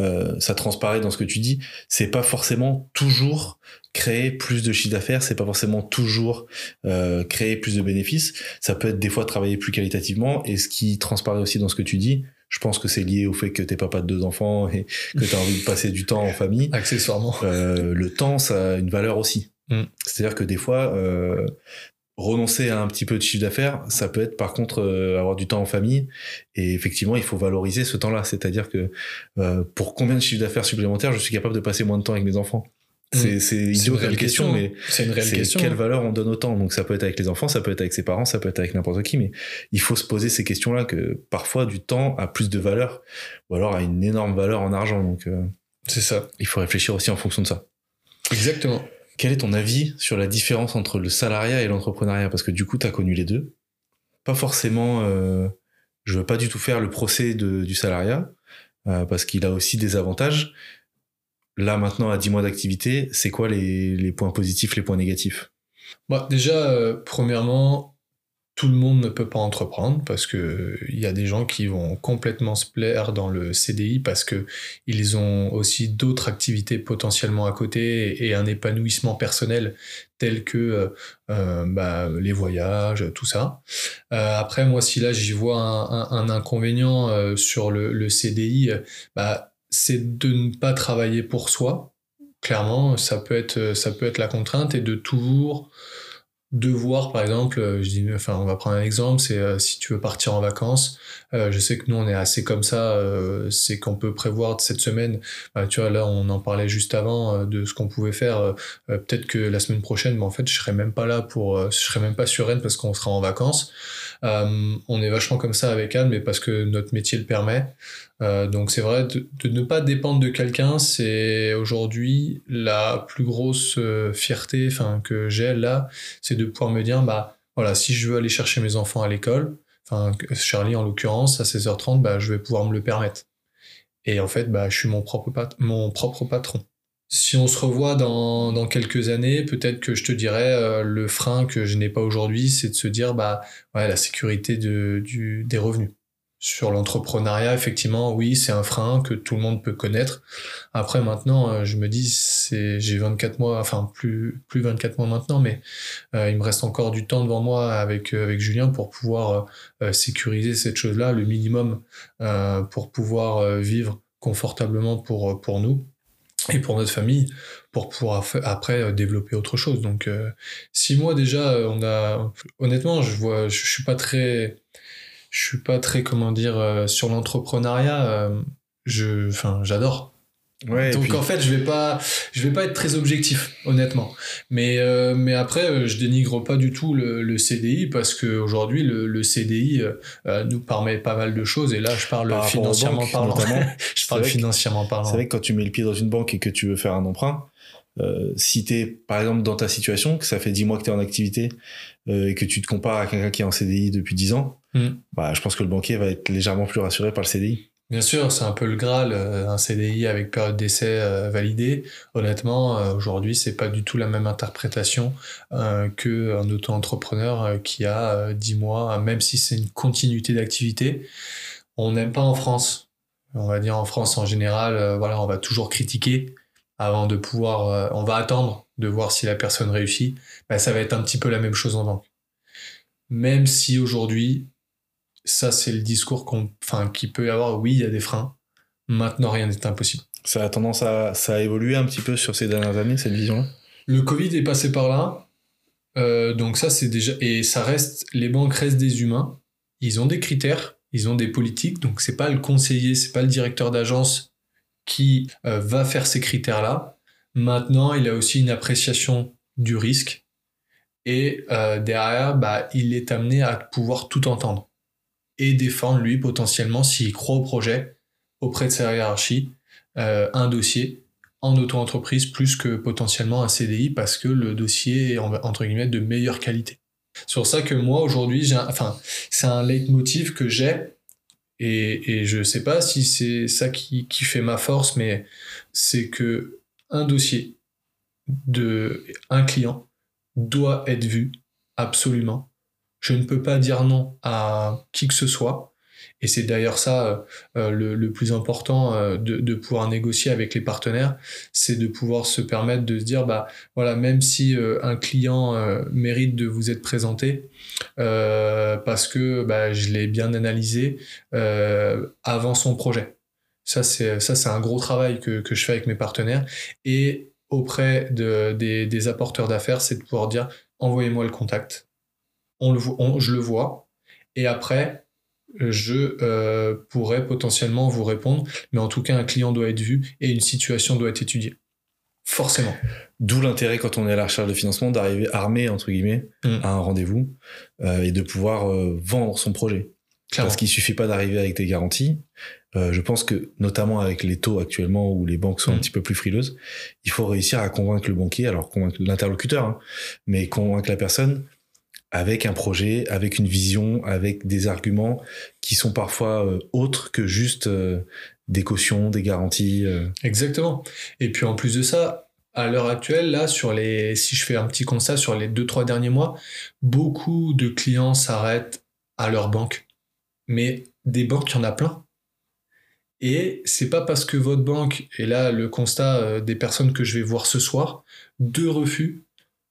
euh, ça transparaît dans ce que tu dis, c'est pas forcément toujours créer plus de chiffre d'affaires, c'est pas forcément toujours euh, créer plus de bénéfices. Ça peut être des fois travailler plus qualitativement. Et ce qui transparaît aussi dans ce que tu dis, je pense que c'est lié au fait que t'es papa de deux enfants et que tu as envie de passer du temps en famille. Accessoirement. Euh, le temps, ça a une valeur aussi. Mm. C'est-à-dire que des fois, euh, renoncer à un petit peu de chiffre d'affaires, ça peut être par contre euh, avoir du temps en famille. Et effectivement, il faut valoriser ce temps-là. C'est-à-dire que euh, pour combien de chiffre d'affaires supplémentaires, je suis capable de passer moins de temps avec mes enfants? C'est mm. idiot une question, mais c'est une réelle question. Quelle valeur on donne au temps? Donc ça peut être avec les enfants, ça peut être avec ses parents, ça peut être avec n'importe qui, mais il faut se poser ces questions-là que parfois du temps a plus de valeur ou alors a une énorme valeur en argent. Donc euh, c'est ça. Il faut réfléchir aussi en fonction de ça. Exactement. Quel est ton avis sur la différence entre le salariat et l'entrepreneuriat? Parce que du coup, tu as connu les deux. Pas forcément, euh, je veux pas du tout faire le procès de, du salariat, euh, parce qu'il a aussi des avantages là maintenant à 10 mois d'activité, c'est quoi les, points positifs, les points négatifs? Bah, Déjà, euh, premièrement, tout le monde ne peut pas entreprendre parce que il y a des gens qui vont complètement se plaire dans le CDI parce que ils ont aussi d'autres activités potentiellement à côté et un épanouissement personnel tel que euh, euh, bah, les voyages, tout ça. après, moi, si là j'y vois un, inconvénient sur le, le CDI, bah c'est de ne pas travailler pour soi. Clairement, ça peut être, ça peut être la contrainte et de toujours devoir, par exemple, euh, je dis, enfin, on va prendre un exemple, c'est euh, si tu veux partir en vacances, euh, je sais que nous, on est assez comme ça, c'est qu'on peut prévoir cette semaine, tu vois, là, on en parlait juste avant de ce qu'on pouvait faire, peut-être que la semaine prochaine, mais en fait, je serai même pas là pour, je serai même pas sur Rennes parce qu'on sera en vacances. on est vachement comme ça avec Anne, mais parce que notre métier le permet. Euh, donc c'est vrai, de, ne pas dépendre de quelqu'un, c'est aujourd'hui la plus grosse euh, fierté enfin, que j'ai là, c'est de pouvoir me dire, bah voilà, si je veux aller chercher mes enfants à l'école, enfin Charlie en l'occurrence, à 16h30, bah, je vais pouvoir me le permettre. Et en fait, bah, je suis mon propre, mon propre patron. Si on se revoit dans, dans quelques années, peut-être que je te dirais euh, le frein que je n'ai pas aujourd'hui, c'est de se dire bah ouais, la sécurité de, du, des revenus. Sur l'entrepreneuriat, effectivement, oui, c'est un frein que tout le monde peut connaître. Après, maintenant, euh, je me dis, c'est, j'ai 24 mois, enfin, plus, plus 24 mois maintenant, mais euh, il me reste encore du temps devant moi avec, euh, avec Julien pour pouvoir sécuriser cette chose-là, le minimum, pour pouvoir vivre confortablement pour, pour nous et pour notre famille, pour pouvoir après développer autre chose. Donc, six mois déjà, on a, honnêtement, je vois, je suis pas très, je suis pas très comment dire euh, sur l'entrepreneuriat euh, je enfin j'adore. Ouais, donc en fait je vais pas je vais pas être très objectif honnêtement. Mais euh, mais après je dénigre pas du tout le, le CDI parce que aujourd'hui le, le, CDI nous permet pas mal de choses. Et là je parle financièrement parlant. je parle financièrement parlant. c'est vrai que quand tu mets le pied dans une banque et que tu veux faire un emprunt euh, si tu es par exemple dans ta situation, que ça fait 10 mois que tu es en activité euh, et que tu te compares à quelqu'un qui est en CDI depuis 10 ans, mm. bah, je pense que le banquier va être légèrement plus rassuré par le CDI. Bien sûr, c'est un peu le Graal, euh, un CDI avec période d'essai euh, validée. Honnêtement, euh, aujourd'hui, c'est pas du tout la même interprétation euh, qu'un auto-entrepreneur qui a 10 mois, même si c'est une continuité d'activité. On n'aime pas en France. On va dire en France en général, voilà, on va toujours critiquer avant de pouvoir, on va attendre de voir si la personne réussit, ben, ça va être un petit peu la même chose en banque. Même si aujourd'hui, ça c'est le discours qu'on, enfin, qui peut y avoir, oui, il y a des freins, maintenant rien n'est impossible. Ça a tendance à, ça a évolué un petit peu sur ces dernières années, cette vision-là. Le Covid est passé par là, euh, donc ça c'est déjà, et ça reste, les banques restent des humains, ils ont des critères, ils ont des politiques, donc c'est pas le conseiller, c'est pas le directeur d'agence qui euh, va faire ces critères-là. Maintenant, il a aussi une appréciation du risque. Et euh, derrière, bah, il est amené à pouvoir tout entendre et défendre lui potentiellement s'il croit au projet auprès de sa hiérarchie euh, un dossier en auto-entreprise plus que potentiellement un CDI parce que le dossier est entre guillemets de meilleure qualité. C'est pour ça que moi aujourd'hui, enfin, c'est un leitmotiv que j'ai et, et je sais pas si c'est ça qui, qui fait ma force, mais c'est que un dossier de un client doit être vu absolument. Je ne peux pas dire non à qui que ce soit. Et c'est d'ailleurs ça euh, euh, le, plus important euh, de, pouvoir négocier avec les partenaires, c'est de pouvoir se permettre de se dire, bah voilà, même si un client mérite de vous être présenté, parce que bah, je l'ai bien analysé avant son projet. Ça, c'est ça, un gros travail que, que je fais avec mes partenaires. Et auprès de, des, des apporteurs d'affaires, c'est de pouvoir dire, envoyez-moi le contact, on le, on, je le vois, et après, je euh, pourrais potentiellement vous répondre, mais en tout cas, un client doit être vu et une situation doit être étudiée. Forcément. D'où l'intérêt quand on est à la recherche de financement d'arriver armé, entre guillemets, mm. à un rendez-vous euh, et de pouvoir euh, vendre son projet. Parce qu'il suffit pas d'arriver avec des garanties. je pense que, notamment avec les taux actuellement où les banques sont un mm. petit peu plus frileuses, il faut réussir à convaincre le banquier, alors convaincre l'interlocuteur, hein, mais convaincre la personne avec un projet, avec une vision, avec des arguments qui sont parfois euh, autres que juste euh, des cautions, des garanties. Euh. Exactement. Et puis en plus de ça, à l'heure actuelle, là, sur les, si je fais un petit constat sur les deux trois derniers mois, beaucoup de clients s'arrêtent à leur banque. Mais des banques, il y en a plein. Et c'est pas parce que votre banque, et là le constat des personnes que je vais voir ce soir, deux refus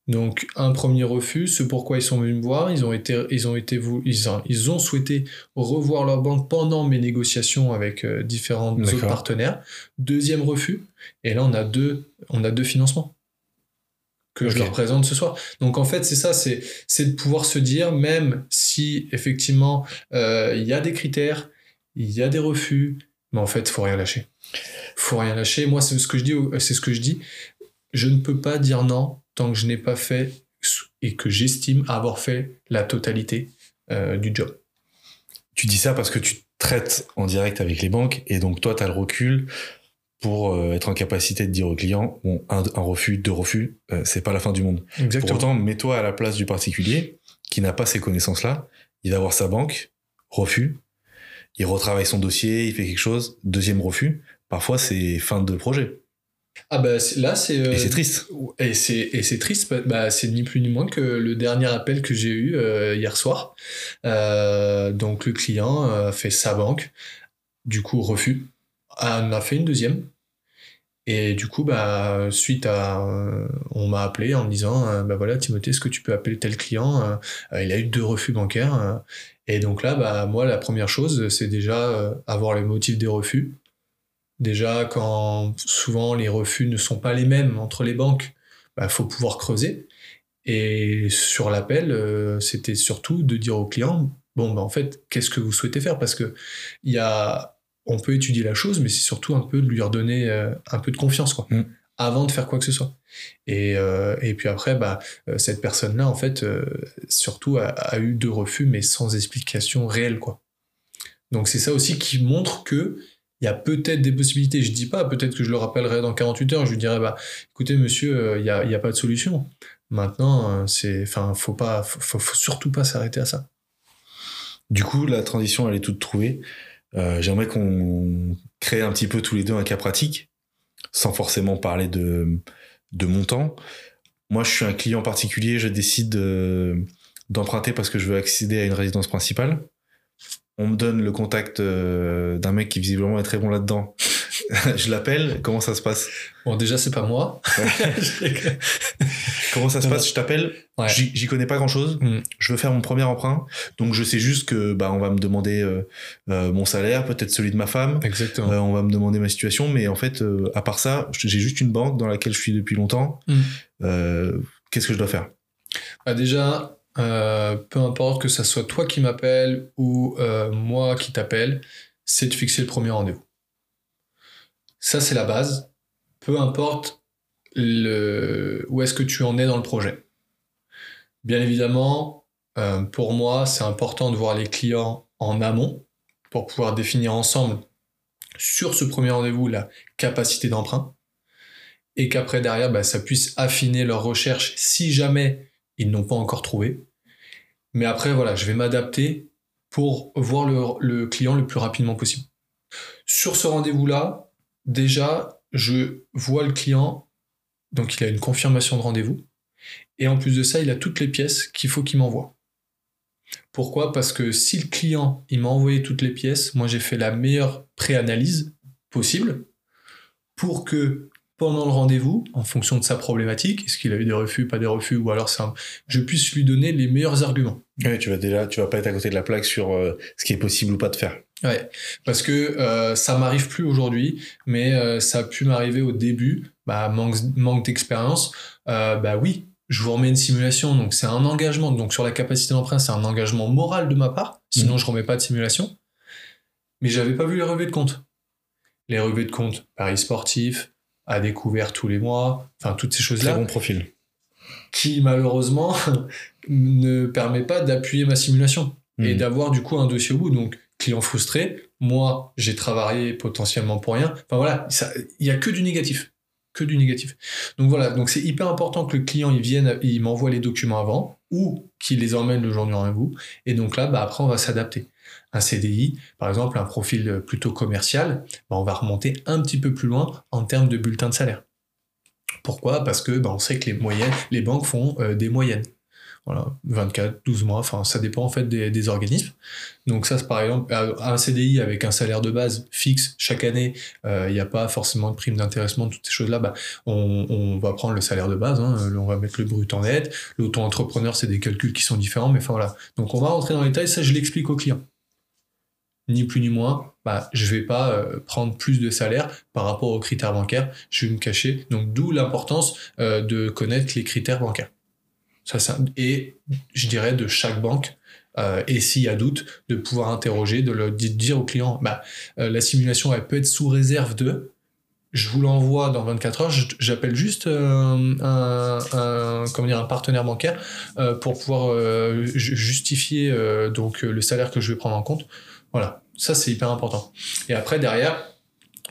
donc un premier refus, ce pourquoi ils sont venus me voir, ils ont été, ils ont été, ils ont, ils ont souhaité revoir leur banque pendant mes négociations avec euh, différents autres partenaires. Deuxième refus, et là on a deux, on a deux financements. que je leur présente ce soir. Donc en fait, c'est ça, c'est c'est de pouvoir se dire, même si effectivement euh, il y a des critères, il y a des refus, mais en fait, faut rien lâcher. Faut rien lâcher. Moi, c'est ce que je dis. C'est ce que je dis. Je ne peux pas dire non tant que je n'ai pas fait et que j'estime avoir fait la totalité euh, du job. Tu dis ça parce que tu traites en direct avec les banques et donc toi, tu as le recul pour euh, être en capacité de dire au client bon, un, refus, deux refus, euh, c'est pas la fin du monde. Exactement. Pour autant, mets-toi à la place du particulier qui n'a pas ces connaissances-là. Il va voir sa banque, refus. Il retravaille son dossier, il fait quelque chose, deuxième refus. Parfois, c'est fin de projet. Ah bah là c'est et c'est triste et c'est et c'est triste bah c'est ni plus ni moins que le dernier appel que j'ai eu hier soir donc le client a fait sa banque du coup refus on a fait une deuxième. Et du coup, bah, suite à, euh, on m'a appelé en me disant, euh, bah voilà, Timothée, est-ce que tu peux appeler tel client euh, Il a eu deux refus bancaires. et donc là, bah, moi, la première chose, c'est déjà avoir les motifs des refus. Déjà, quand souvent les refus ne sont pas les mêmes entre les banques, il bah, faut pouvoir creuser. Et sur l'appel, c'était surtout de dire au client, bon, bah, en fait, qu'est-ce que vous souhaitez faire? Parce que y a on peut étudier la chose, mais c'est surtout un peu de lui redonner euh, un peu de confiance, quoi, mm. avant de faire quoi que ce soit. Et, euh, et puis après, bah, euh, cette personne-là, en fait, surtout a, eu deux refus, mais sans explication réelle, quoi. Donc c'est ça aussi qui montre que il y a peut-être des possibilités. Je dis pas, peut-être que je le rappellerai dans 48 heures, je lui dirai, bah, écoutez, monsieur, il n'y a, y a, pas de solution. Maintenant, c'est, enfin, faut pas, faut surtout pas s'arrêter à ça. Du coup, la transition, elle est toute trouvée. Euh, j'aimerais qu'on crée un petit peu tous les deux un cas pratique, sans forcément parler de, de montant. Moi, je suis un client particulier, je décide d'emprunter parce que je veux accéder à une résidence principale. On me donne le contact euh, d'un mec qui visiblement est très bon là-dedans. je l'appelle, comment ça se passe? Bon, déjà, c'est pas moi. comment ça se passe? Je t'appelle, j'y connais pas grand-chose. Mm. Je veux faire mon premier emprunt, donc je sais juste que bah on va me demander euh, euh, mon salaire, peut-être celui de ma femme. Exactement. on va me demander ma situation, mais en fait, à part ça, j'ai juste une banque dans laquelle je suis depuis longtemps. Mm. Qu'est-ce que je dois faire? Bah Déjà, peu importe que ça soit toi qui m'appelle ou moi qui t'appelle, c'est de fixer le premier rendez-vous. Ça, c'est la base. Peu importe le... où est-ce que tu en es dans le projet. Bien évidemment, euh, pour moi, c'est important de voir les clients en amont pour pouvoir définir ensemble sur ce premier rendez-vous la capacité d'emprunt et qu'après derrière, bah, ça puisse affiner leur recherche si jamais ils n'ont pas encore trouvé. Mais après, voilà, je vais m'adapter pour voir le, client le plus rapidement possible. Sur ce rendez-vous-là, déjà, je vois le client, donc il a une confirmation de rendez-vous, et en plus de ça, il a toutes les pièces qu'il faut qu'il m'envoie. Pourquoi? Parce que si le client, il m'a envoyé toutes les pièces, moi j'ai fait la meilleure préanalyse possible pour que pendant le rendez-vous, en fonction de sa problématique, est-ce qu'il a eu des refus, pas des refus, ou alors ça, je puisse lui donner les meilleurs arguments. Oui, tu vas déjà, tu vas pas être à côté de la plaque sur euh, ce qui est possible ou pas de faire. Ouais, parce que euh, ça m'arrive plus aujourd'hui, mais euh, ça a pu m'arriver au début, bah, manque, manque d'expérience. Euh, bah oui, je vous remets une simulation, donc c'est un engagement. Donc sur la capacité d'emprunt, c'est un engagement moral de ma part, sinon mmh. je remets pas de simulation. Mais j'avais pas vu les relevés de compte. Les relevés de compte, paris sportif, à découvert tous les mois, enfin toutes ces choses-là. Très bon profil. Qui malheureusement ne permet pas d'appuyer ma simulation et mmh. d'avoir du coup un dossier au bout. Donc client frustré, moi j'ai travaillé potentiellement pour rien. Enfin voilà, il y a que du négatif, que du négatif. Donc voilà, donc c'est hyper important que le client il vienne, il m'envoie les documents avant ou qu'il les emmène le jour du rendez-vous. Et donc là, bah après on va s'adapter. Un CDI, par exemple, un profil plutôt commercial, bah on va remonter un petit peu plus loin en termes de bulletin de salaire. Pourquoi? Parce que bah, on sait que les banques font euh, des moyennes. Voilà, 24, 12 mois, ça dépend en fait des, organismes. Donc ça, par exemple un CDI avec un salaire de base fixe chaque année, euh, il n'y a pas forcément de prime d'intéressement, toutes ces choses-là, bah, on, va prendre le salaire de base, hein, on va mettre le brut en net. L'auto-entrepreneur, c'est des calculs qui sont différents, mais enfin voilà. Donc on va rentrer dans les détails, ça je l'explique au client. Ni plus ni moins, bah, je vais pas euh, prendre plus de salaire par rapport aux critères bancaires, je vais me cacher. Donc d'où l'importance euh, de connaître les critères bancaires. Et je dirais de chaque banque, euh, et s'il y a doute, de pouvoir interroger, de, dire au client, bah, la simulation, elle peut être sous réserve de, je vous l'envoie dans 24 heures, j'appelle juste un, un partenaire bancaire pour pouvoir justifier donc le salaire que je vais prendre en compte. Voilà, ça c'est hyper important. Et après derrière,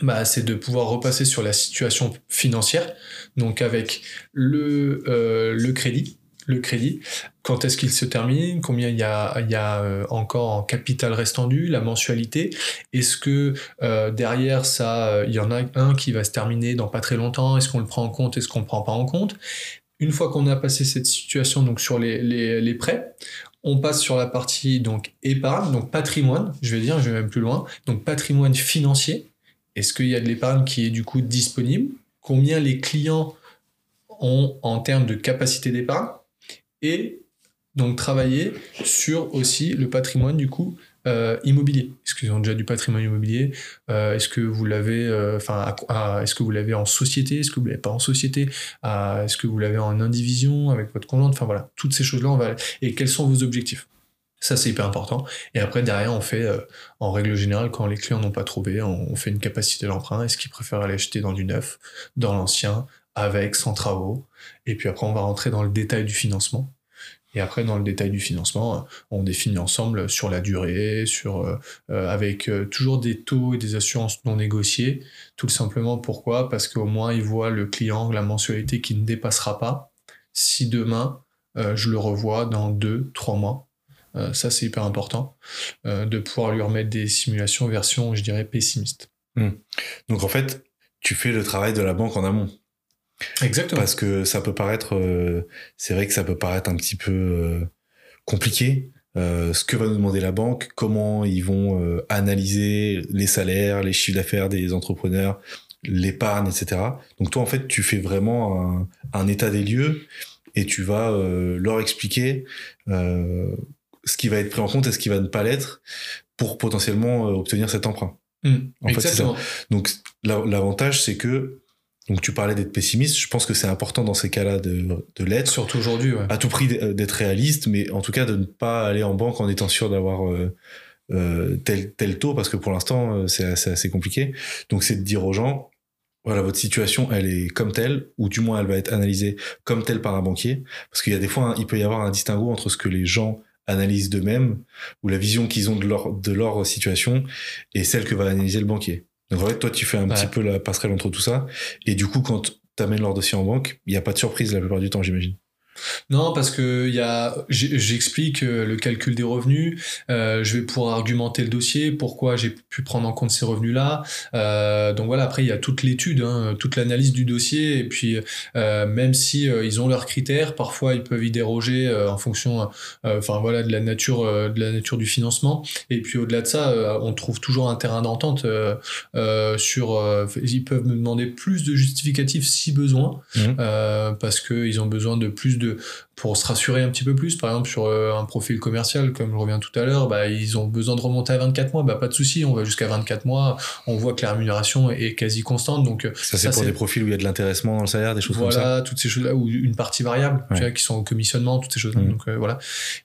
bah, c'est de pouvoir repasser sur la situation financière, donc avec le, euh, le crédit. Le crédit, quand est-ce qu'il se termine, combien il y a, euh, encore en capital restendu, la mensualité, est-ce que euh, derrière ça, il y en a un qui va se terminer dans pas très longtemps, est-ce qu'on le prend en compte, est-ce qu'on le prend pas en compte? Une fois qu'on a passé cette situation donc sur les prêts, on passe sur la partie donc épargne, donc patrimoine, je vais dire, je vais même plus loin. Donc patrimoine financier. Est-ce qu'il y a de l'épargne qui est du coup disponible? Combien les clients ont en termes de capacité d'épargne? Et donc travailler sur aussi le patrimoine du coup euh, immobilier Est-ce qu'ils ont déjà du patrimoine immobilier? Euh, Est-ce que vous l'avez, euh, en société? Est-ce que vous l'avez pas en société? Est-ce que vous l'avez en indivision avec votre conjointe Enfin voilà, toutes ces choses-là, on va. Et quels sont vos objectifs? Ça, c'est hyper important. Et après, derrière, on fait, en règle générale, quand les clients n'ont pas trouvé, on, fait une capacité d'emprunt. Est-ce qu'ils préfèrent aller acheter dans du neuf, dans l'ancien, avec, sans travaux? Et puis après, on va rentrer dans le détail du financement. Et après, dans le détail du financement, on définit ensemble sur la durée, sur, euh, euh, avec euh, toujours des taux et des assurances non négociées. Tout simplement pourquoi? Parce qu'au moins, il voit le client la mensualité qui ne dépassera pas. Si demain, je le revois dans deux, trois mois, ça c'est hyper important, de pouvoir lui remettre des simulations version, je dirais, pessimiste. Hmm. Donc en fait, tu fais le travail de la banque en amont. Exactement. Parce que ça peut paraître, euh, c'est vrai que ça peut paraître un petit peu euh, compliqué. Euh, ce que va nous demander la banque, comment ils vont analyser les salaires, les chiffres d'affaires des entrepreneurs, l'épargne, etc. Donc toi, en fait, tu fais vraiment un, état des lieux et tu vas leur expliquer ce qui va être pris en compte et ce qui va ne pas l'être pour potentiellement obtenir cet emprunt. Mmh, en exactement. Fait, Donc l'avantage, c'est que donc tu parlais d'être pessimiste, je pense que c'est important dans ces cas-là de, de l'être. Surtout aujourd'hui, ouais. À tout prix d'être réaliste, mais en tout cas de ne pas aller en banque en étant sûr d'avoir euh, euh, tel, tel taux, parce que pour l'instant euh, c'est assez, assez, compliqué. Donc c'est de dire aux gens, voilà, votre situation, elle est comme telle, ou du moins elle va être analysée comme telle par un banquier, parce qu'il y a des fois, il peut y avoir un distinguo entre ce que les gens analysent d'eux-mêmes, ou la vision qu'ils ont de leur, de leur situation, et celle que va analyser le banquier. Donc en fait, toi, tu fais un petit peu la passerelle entre tout ça. Et du coup, quand tu amènes leur dossier en banque, il n'y a pas de surprise la plupart du temps, j'imagine. Non, parce que y a, j'explique euh, le calcul des revenus. Euh, je vais pouvoir argumenter le dossier, pourquoi j'ai pu prendre en compte ces revenus-là. Euh, donc voilà, après il y a toute l'étude, hein, toute l'analyse du dossier, et puis euh, même si ils ont leurs critères, parfois ils peuvent y déroger en fonction, enfin voilà, de la nature, de la nature du financement. Et puis au-delà de ça, on trouve toujours un terrain d'entente sur. ils peuvent me demander plus de justificatifs si besoin, mmh. parce qu'ils ont besoin de plus de de pour se rassurer un petit peu plus, par exemple sur euh, un profil commercial, comme je reviens tout à l'heure, bah, ils ont besoin de remonter à 24 mois, bah, pas de souci, on va jusqu'à 24 mois, on voit que la rémunération est quasi constante. Donc, euh, ça, c'est pour des profils où il y a de l'intéressement dans le salaire, des choses comme ça. Voilà, toutes ces choses-là, ou une partie variable, tu vois, qui sont au commissionnement, toutes ces choses-là. Mm. Donc, euh, voilà.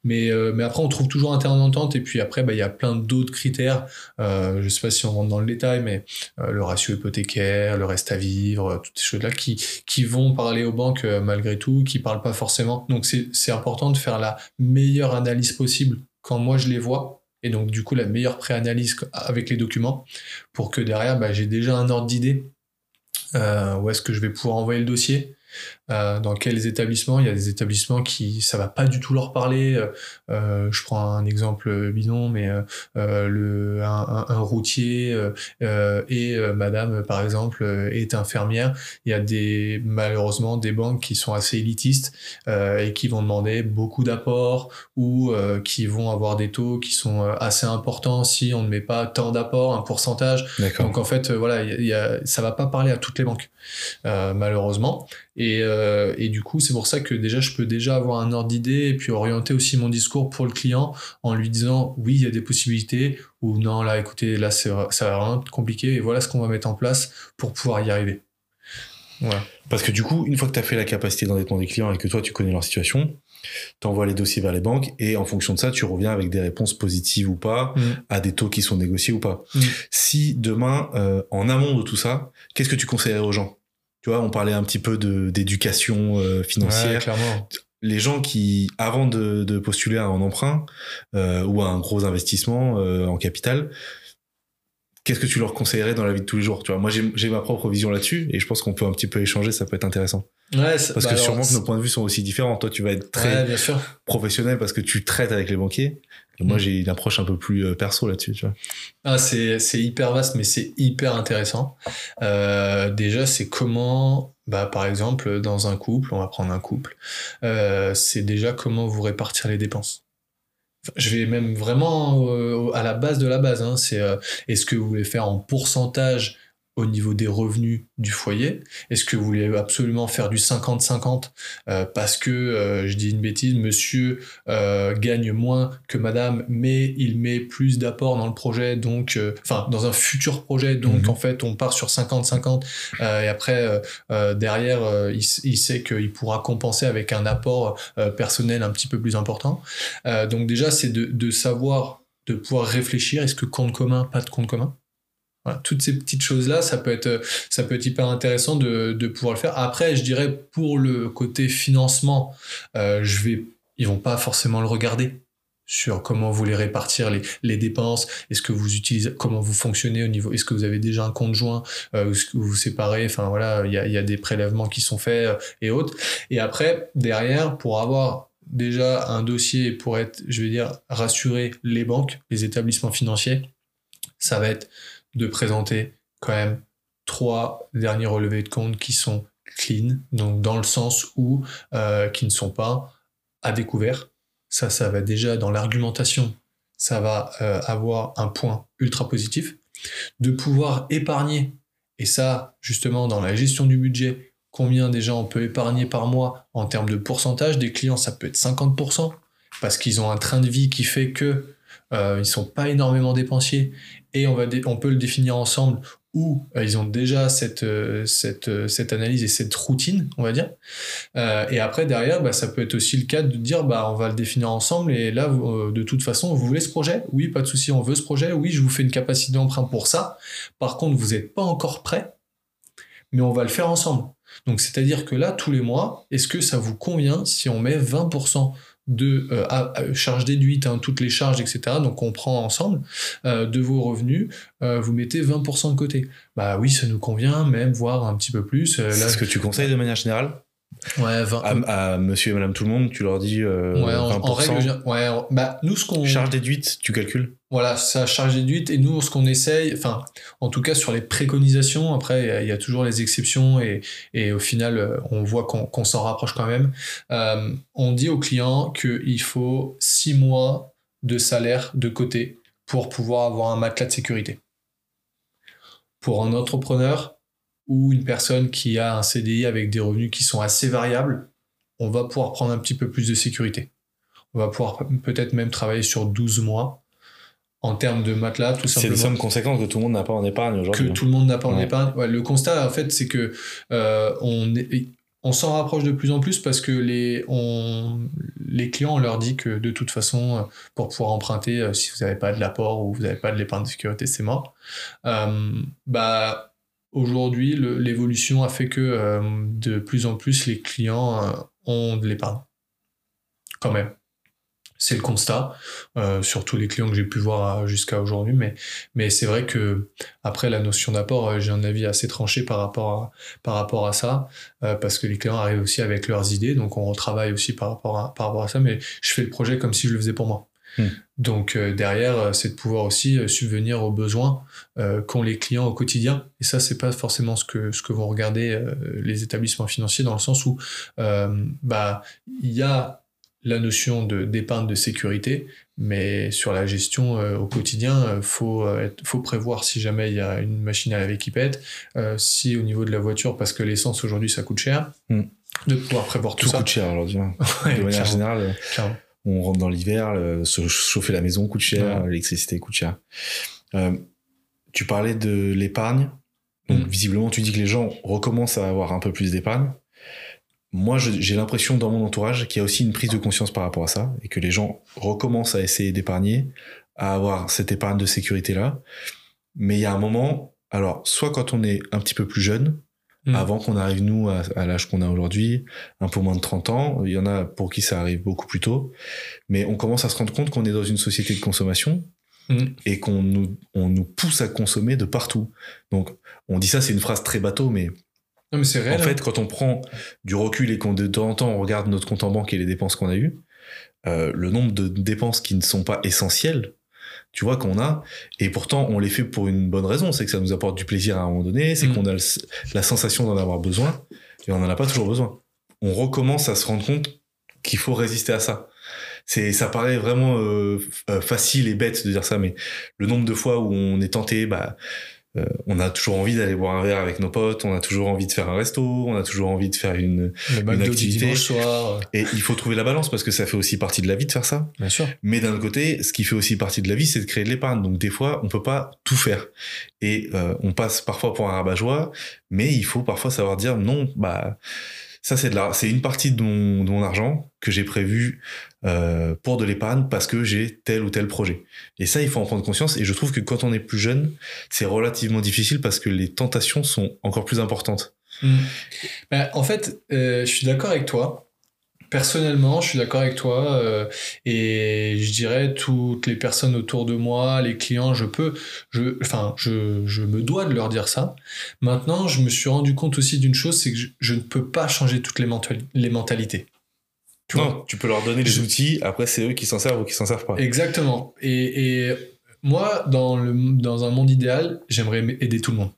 Mais, mais après, on trouve toujours un terrain d'entente, et puis après, bah, il y a plein d'autres critères. Euh, je sais pas si on rentre dans le détail, mais le ratio hypothécaire, le reste à vivre, toutes ces choses-là qui, qui vont parler aux banques malgré tout, qui parlent pas forcément. Donc, c'est important de faire la meilleure analyse possible quand moi je les vois. Et donc, du coup, la meilleure préanalyse avec les documents pour que derrière, bah, j'ai déjà un ordre d'idée euh, où est-ce que je vais pouvoir envoyer le dossier euh, dans quels établissements? Il y a des établissements qui, ça va pas du tout leur parler. Euh, euh je prends un exemple bidon, mais euh, euh le, un, un, routier et madame, par exemple, est infirmière. Il y a des, malheureusement des banques qui sont assez élitistes et qui vont demander beaucoup d'apports ou qui vont avoir des taux qui sont assez importants si on ne met pas tant d'apports, un pourcentage. Donc en fait, voilà, il y a, ça va pas parler à toutes les banques, malheureusement. Et euh, et du coup, c'est pour ça que déjà, je peux déjà avoir un ordre d'idée et puis orienter aussi mon discours pour le client en lui disant oui, il y a des possibilités ou non, là, écoutez, là, ça va vraiment être compliqué et voilà ce qu'on va mettre en place pour pouvoir y arriver. Voilà. Parce que du coup, une fois que tu as fait la capacité d'endettement des clients et que toi, tu connais leur situation, tu envoies les dossiers vers les banques et en fonction de ça, tu reviens avec des réponses positives ou pas, mm. à des taux qui sont négociés ou pas. Mm. Si demain, euh, en amont de tout ça, qu'est-ce que tu conseillerais aux gens? Tu vois, on parlait un petit peu d'éducation euh, financière. Les gens qui, avant de, postuler à un emprunt euh, ou à un gros investissement en capital, qu'est-ce que tu leur conseillerais dans la vie de tous les jours Tu vois, moi j'ai ma propre vision là-dessus et je pense qu'on peut un petit peu échanger, ça peut être intéressant. Ouais, parce bah que sûrement que nos points de vue sont aussi différents. Toi, tu vas être très professionnel parce que tu traites avec les banquiers. Moi, mm. j'ai une approche un peu plus euh, perso là-dessus. Tu vois. Ah, c'est hyper vaste, mais c'est hyper intéressant. Euh, déjà, c'est comment, bah, par exemple, dans un couple, on va prendre un couple, euh, c'est déjà comment vous répartir les dépenses je vais même vraiment euh, à la base de la base. Hein. C'est est-ce que vous voulez faire en pourcentage au niveau des revenus du foyer Est-ce que vous voulez absolument faire du 50-50 euh, parce que, euh, je dis une bêtise, monsieur euh, gagne moins que madame, mais il met plus d'apport dans le projet, donc, enfin, dans un futur projet, donc mhm. en fait, on part sur 50-50 et après, derrière, il, il, sait qu'il pourra compenser avec un apport personnel un petit peu plus important. donc déjà, c'est de, de savoir, de pouvoir réfléchir, est-ce que compte commun, pas de compte commun? Toutes ces petites choses-là, ça peut être, ça peut être hyper intéressant de, de, pouvoir le faire. Après, je dirais pour le côté financement, euh, je vais, ils vont pas forcément le regarder sur comment vous les répartir les, les dépenses, est-ce que vous utilisez, comment vous fonctionnez au niveau, est-ce que vous avez déjà un compte joint, euh, est-ce que vous vous séparez, enfin voilà, il y a, y a, des prélèvements qui sont faits euh, et autres. Et après, derrière, pour avoir déjà un dossier pour être, je vais dire, rassurer les banques, les établissements financiers, ça va être de présenter quand même trois derniers relevés de compte qui sont clean, donc dans le sens où euh, qui ne sont pas à découvert. Ça, ça va déjà dans l'argumentation, ça va euh, avoir un point ultra positif. De pouvoir épargner, et ça, justement, dans la gestion du budget, combien déjà on peut épargner par mois en termes de pourcentage des clients, ça peut être 50%, parce qu'ils ont un train de vie qui fait que euh, ils sont pas énormément dépensiers et on, va on peut le définir ensemble où euh, ils ont déjà cette, euh, cette, euh, cette analyse et cette routine, on va dire. et après, derrière, bah, ça peut être aussi le cas de dire, bah, on va le définir ensemble, et là, de toute façon, vous voulez ce projet? Oui, pas de souci, on veut ce projet. Oui, je vous fais une capacité d'emprunt pour ça. Par contre, vous n'êtes pas encore prêt, mais on va le faire ensemble. Donc, c'est-à-dire que là, tous les mois, est-ce que ça vous convient si on met 20% de euh, charges déduites, hein, toutes les charges, etc. Donc on prend ensemble euh, de vos revenus, euh, vous mettez 20% de côté. Bah oui, ça nous convient, même voire un petit peu plus. là, ce que tu conseilles de manière générale? Ouais, à, monsieur et madame tout le monde, tu leur dis euh, ouais, en, 20%. règle, ouais, bah, nous, ce qu'on. Charge déduite, tu calcules Voilà, ça, charge déduite. Et nous, ce qu'on essaye, enfin, en tout cas sur les préconisations, après, il y, a toujours les exceptions et, et au final, euh, on voit qu'on s'en rapproche quand même. Euh, on dit aux clients qu'il faut six mois de salaire de côté pour pouvoir avoir un matelas de sécurité. Pour un entrepreneur, ou une personne qui a un CDI avec des revenus qui sont assez variables, on va pouvoir prendre un petit peu plus de sécurité. On va pouvoir peut-être même travailler sur 12 mois en termes de matelas, tout simplement. C'est des sommes conséquentes que tout le monde n'a pas en épargne aujourd'hui. Que tout le monde n'a pas en épargne. le constat, en fait, c'est que euh, on, on s'en rapproche de plus en plus parce que les, on, les clients, on leur dit que de toute façon, pour pouvoir emprunter, euh, si vous n'avez pas de l'apport ou vous n'avez pas de l'épargne de sécurité, c'est mort. Euh, bah, Aujourd'hui, l'évolution a fait que euh, de plus en plus les clients euh, ont de l'épargne. Quand même. C'est le constat, euh, sur tous les clients que j'ai pu voir jusqu'à aujourd'hui, mais, mais c'est vrai que après la notion d'apport, j'ai un avis assez tranché par rapport à, par rapport à ça, parce que les clients arrivent aussi avec leurs idées, donc on retravaille aussi par rapport à, par rapport à ça, mais je fais le projet comme si je le faisais pour moi. Hmm. Donc euh, derrière, euh, c'est de pouvoir aussi euh, subvenir aux besoins qu'ont les clients au quotidien. Et ça, c'est pas forcément ce que ce que vont regarder les établissements financiers dans le sens où bah il y a la notion de d'épargne de sécurité, mais sur la gestion au quotidien, faut faut prévoir si jamais il y a une machine à laver qui pète, si au niveau de la voiture parce que l'essence aujourd'hui ça coûte cher. Hmm de pouvoir prévoir tout, tout ça. coûte cher aujourd'hui. de manière générale, on rentre dans l'hiver, se chauffer la maison coûte cher, l'électricité coûte cher. Euh, tu parlais de l'épargne. Donc, mm. visiblement, tu dis que les gens recommencent à avoir un peu plus d'épargne. Moi, j'ai l'impression dans mon entourage qu'il y a aussi une prise de conscience par rapport à ça et que les gens recommencent à essayer d'épargner, à avoir cette épargne de sécurité-là. Mais il y a un moment, alors, soit quand on est un petit peu plus jeune, mm. avant qu'on arrive, nous, à, à l'âge qu'on a aujourd'hui, un peu moins de 30 ans, il y en a pour qui ça arrive beaucoup plus tôt, mais on commence à se rendre compte qu'on est dans une société de consommation Mm. et qu'on nous, on nous pousse à consommer de partout. Donc, on dit ça, c'est une phrase très bateau, mais. mais c'est réel. En fait, hein. quand on prend du recul et qu'on de temps en temps on regarde notre compte en banque et les dépenses qu'on a eues, euh, le nombre de dépenses qui ne sont pas essentielles, tu vois, qu'on a, et pourtant on les fait pour une bonne raison, c'est que ça nous apporte du plaisir à un moment donné, c'est mm. qu'on a la sensation d'en avoir besoin, et on n'en a pas toujours besoin. On recommence à se rendre compte qu'il faut résister à ça c'est ça paraît vraiment euh, euh, facile et bête de dire ça, mais le nombre de fois où on est tenté, bah euh, on a toujours envie d'aller boire un verre avec nos potes, on a toujours envie de faire un resto, on a toujours envie de faire une, une activité. Soir. Et il faut trouver la balance parce que ça fait aussi partie de la vie de faire ça. Bien sûr. Mais d'un autre côté, ce qui fait aussi partie de la vie, c'est de créer de l'épargne. Donc des fois, on peut pas tout faire. Et on passe parfois pour un rabat-joie, mais il faut parfois savoir dire non, bah ça, c'est de c'est une partie de mon, argent que j'ai prévu euh, pour de l'épargne parce que j'ai tel ou tel projet. Et ça, il faut en prendre conscience. Et je trouve que quand on est plus jeune, c'est relativement difficile parce que les tentations sont encore plus importantes. Mmh. Ben, en fait, euh, je suis d'accord avec toi personnellement, je suis d'accord avec toi euh, et je dirais toutes les personnes autour de moi, les clients, je peux, je, enfin, je, je me dois de leur dire ça. Maintenant, je me suis rendu compte aussi d'une chose, c'est que je, ne peux pas changer toutes les, les mentalités. Tu non, tu peux leur donner les outils. Après, c'est eux qui s'en servent ou qui s'en servent pas. Exactement. Et, et moi, dans le dans un monde idéal, j'aimerais aider tout le monde,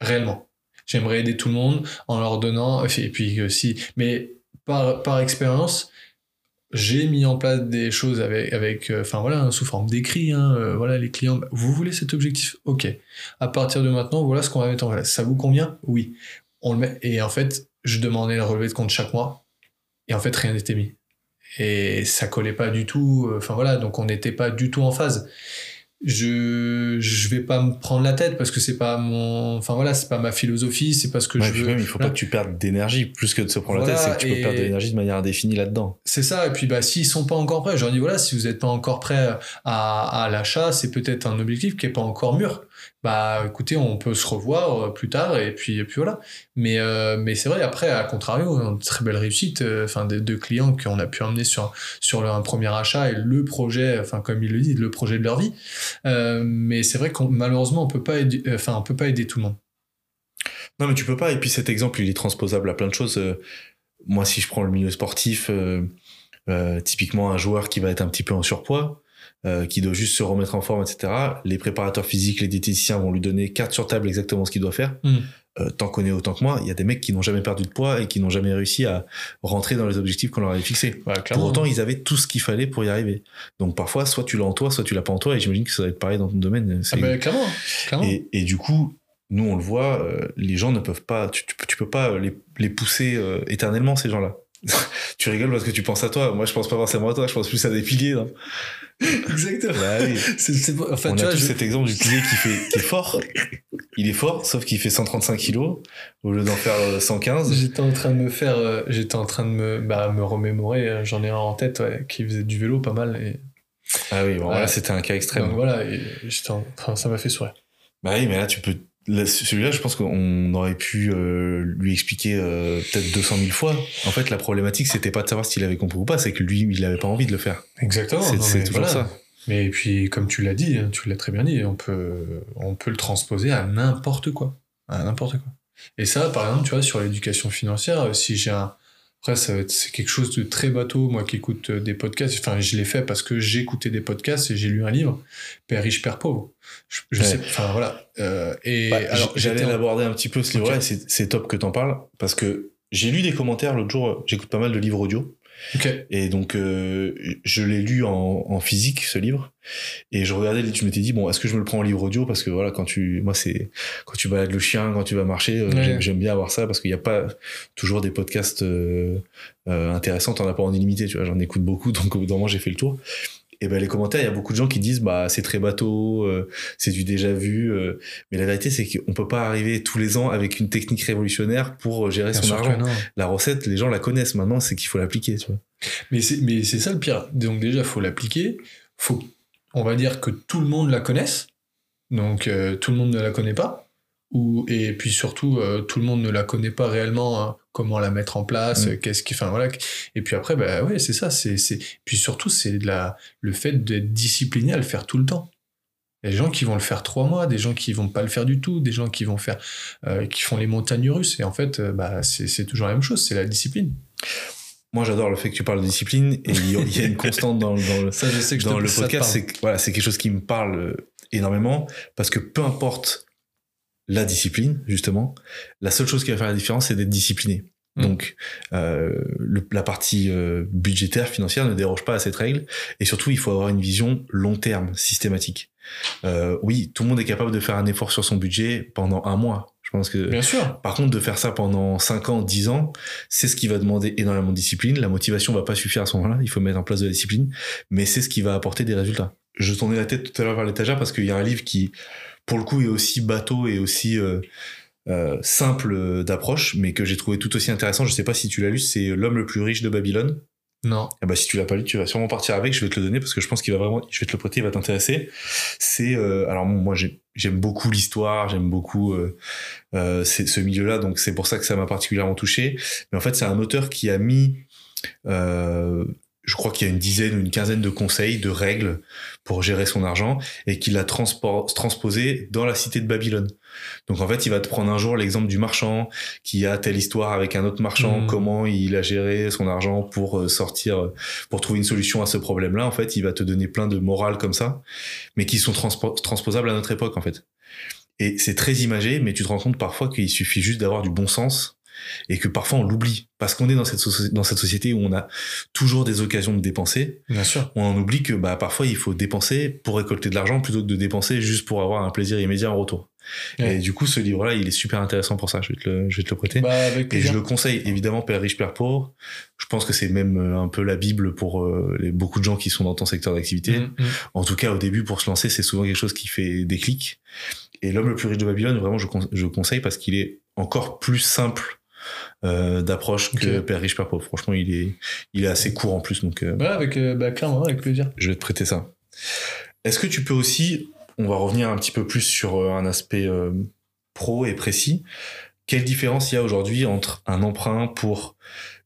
réellement. J'aimerais aider tout le monde en leur donnant, et puis aussi, mais par, expérience, j'ai mis en place des choses avec, avec euh, enfin voilà, sous forme d'écrit. Hein, euh, voilà, les clients, vous voulez cet objectif? Ok. À partir de maintenant, voilà ce qu'on va mettre en place. Ça vous convient? Oui. On le met. Et en fait, je demandais le relevé de compte chaque mois. Et en fait, rien n'était mis. Et ça collait pas du tout. Euh, enfin voilà, donc on n'était pas du tout en phase je je vais pas me prendre la tête parce que c'est pas mon enfin voilà c'est pas ma philosophie c'est pas ce que je veux. même, il faut pas que tu perdes d'énergie. Plus que de se prendre la tête c'est que tu peux perdre de l'énergie de manière indéfinie là-dedans. C'est ça et puis bah s'ils sont pas encore prêts je leur dis voilà si vous êtes pas encore prêt à, à l'achat c'est peut-être un objectif qui est pas encore mûr bah écoutez, on peut se revoir euh, plus tard et puis, et puis voilà. Mais, euh, mais c'est vrai, après, à contrario, une très belle réussite, euh, enfin, des deux clients qu'on a pu emmener sur, sur un premier achat et le projet, enfin, comme il le dit, le projet de leur vie. mais c'est vrai qu'on malheureusement, on peut pas enfin, on peut pas aider tout le monde. Non, mais tu peux pas. Et puis cet exemple, il est transposable à plein de choses. moi, si je prends le milieu sportif, typiquement un joueur qui va être un petit peu en surpoids, euh, qui doit juste se remettre en forme, etc. Les préparateurs physiques, les diététiciens vont lui donner carte sur table exactement ce qu'il doit faire. Mm. Euh, tant qu'on est autant que moi, il y a des mecs qui n'ont jamais perdu de poids et qui n'ont jamais réussi à rentrer dans les objectifs qu'on leur avait fixés. pour autant, ils avaient tout ce qu'il fallait pour y arriver. Donc parfois, soit tu l'as en toi, soit tu l'as pas en toi. Et j'imagine que ça va être pareil dans ton domaine. Ah bah, clairement, clairement. Et, et, du coup, nous on le voit, euh, les gens ne peuvent pas, tu, tu, peux pas les, les pousser euh, éternellement ces gens-là. tu rigoles parce que tu penses à toi. Moi, je pense pas forcément à toi. Je pense plus à des piliers. Exactement. Bah fait, On tu a vois, cet exemple du pilier qui fait, qui est fort. Il est fort, sauf qu'il fait 135 kilos au lieu d'en faire 115. Euh, j'étais en train de me faire, euh, j'étais en train de me, bah, me remémorer. Euh, j'en ai un en tête, ouais, qui faisait du vélo pas mal et. Ah oui, bon, là, c'était un cas extrême. Donc, voilà, et enfin, ça m'a fait sourire. Bah oui, mais là, tu peux celui-là, je pense qu'on aurait pu euh, lui expliquer euh, peut-être 200 000 fois. En fait, la problématique, c'était pas de savoir s'il avait compris ou pas, c'est que lui, il avait pas envie de le faire. Exactement. C'est toujours ça. Mais puis, comme tu l'as dit, hein, tu l'as très bien dit, on peut, on peut le transposer à n'importe quoi. À n'importe quoi. Et ça, par exemple, tu vois, sur l'éducation financière, si j'ai un, après, c'est quelque chose de très bateau. Moi qui écoute euh, des podcasts, enfin, je l'ai fait parce que j'ai écouté des podcasts et j'ai lu un livre, Père riche, Père pauvre. Je, sais, enfin voilà. Euh, et bah, alors, j'allais l'aborder un petit peu ce livre-là. C'est top que t'en parles parce que j'ai lu des commentaires l'autre jour. J'écoute pas mal de livres audio Et donc, euh, je l'ai lu en, en, physique, ce livre. Et je regardais, je m'étais dit, bon, est-ce que je me le prends en livre audio? Parce que voilà, quand tu, moi, c'est, quand tu balades le chien, quand tu vas marcher, euh, j'aime bien avoir ça parce qu'il n'y a pas toujours des podcasts euh, euh, intéressants. T'en as pas en illimité, tu vois. J'en écoute beaucoup, donc au bout d'un moment, j'ai fait le tour et ben les commentaires, il y a beaucoup de gens qui disent bah c'est très bateau, euh, c'est du déjà vu. Euh. mais la vérité c'est qu'on peut pas arriver tous les ans avec une technique révolutionnaire pour euh, gérer son argent. La recette, les gens la connaissent maintenant, c'est qu'il faut l'appliquer, tu vois. Mais c'est mais c'est ça le pire. Donc déjà faut l'appliquer. Faut on va dire que tout le monde la connaisse. Donc tout le monde ne la connaît pas. Ou, et puis surtout, tout le monde ne la connaît pas réellement. Hein comment la mettre en place, mm. qu'est-ce qui, enfin voilà. Et puis après, bah ouais, c'est ça, c'est, c'est, puis surtout, c'est la, le fait d'être discipliné à le faire tout le temps. Il y a des gens qui vont le faire trois mois, des gens qui vont pas le faire du tout, des gens qui vont faire, euh, qui font les montagnes russes. Et en fait, euh, bah, c'est, toujours la même chose, c'est la discipline. Moi, j'adore le fait que tu parles de discipline et il y a une constante dans, dans le, ça, je sais que dans le podcast. C'est, voilà, c'est quelque chose qui me parle euh, énormément parce que peu importe la discipline, justement. La seule chose qui va faire la différence, c'est d'être discipliné. Mm. Donc, euh, la partie euh, budgétaire, financière ne déroge pas à cette règle. Et surtout, il faut avoir une vision long terme, systématique. Euh, oui, tout le monde est capable de faire un effort sur son budget pendant un mois. Je pense que. Bien sûr. Par contre, de faire ça pendant 5 ans, 10 ans, c'est ce qui va demander énormément de discipline. La motivation va pas suffire à ce moment-là. Il faut mettre en place de la discipline. Mais c'est ce qui va apporter des résultats. Je tournais la tête tout à l'heure vers l'étagère parce qu'il y a un livre qui, pour le coup, est aussi bateau et aussi euh, euh, simple d'approche, mais que j'ai trouvé tout aussi intéressant. Je sais pas si tu l'as lu, c'est L'homme le plus riche de Babylone. Non. Ah bah, si tu l'as pas lu, tu vas sûrement partir avec. Je vais te le donner parce que je pense qu'il va vraiment, je vais te le prêter, il va t'intéresser. C'est, euh, alors moi j'aime beaucoup l'histoire, j'aime beaucoup ce milieu-là, donc c'est pour ça que ça m'a particulièrement touché. Mais en fait, c'est un auteur qui a mis je crois qu'il y a une dizaine ou une quinzaine de conseils, de règles pour gérer son argent et qu'il a transposé dans la cité de Babylone. Donc en fait, il va te prendre un jour l'exemple du marchand qui a telle histoire avec un autre marchand, hmm. comment il a géré son argent pour euh, sortir, pour trouver une solution à ce problème-là. En fait, il va te donner plein de morales comme ça, mais qui sont transposables à notre époque en fait. Et c'est très imagé, mais tu te rends compte parfois qu'il suffit juste d'avoir du bon sens et que parfois on l'oublie parce qu'on est dans cette dans cette société où on a toujours des occasions de dépenser. Bien sûr. On en oublie que bah parfois il faut dépenser pour récolter de l'argent plutôt que de dépenser juste pour avoir un plaisir immédiat en retour. Et du coup, ce livre-là, il est super intéressant pour ça. Je vais te le, je vais te le prêter. Bah, et je le conseille évidemment, Père riche, Père pauvre. Je pense que c'est même euh, un peu la Bible pour euh, les, beaucoup de gens qui sont dans ton secteur d'activité. Mm, mm. En tout cas, au début, pour se lancer, c'est souvent quelque chose qui fait des clics. Et l'homme le plus riche de Babylone, vraiment, je, je conseille parce qu'il est encore plus simple euh, d'approche que Père riche, Père pauvre. Franchement, il est, il est assez court en plus. Donc, euh, avec, euh, bah, clairement, avec plaisir. Je vais te prêter ça. Est-ce que tu peux aussi, on va revenir un petit peu plus sur un aspect pro et précis, quelle différence il y a aujourd'hui entre un emprunt pour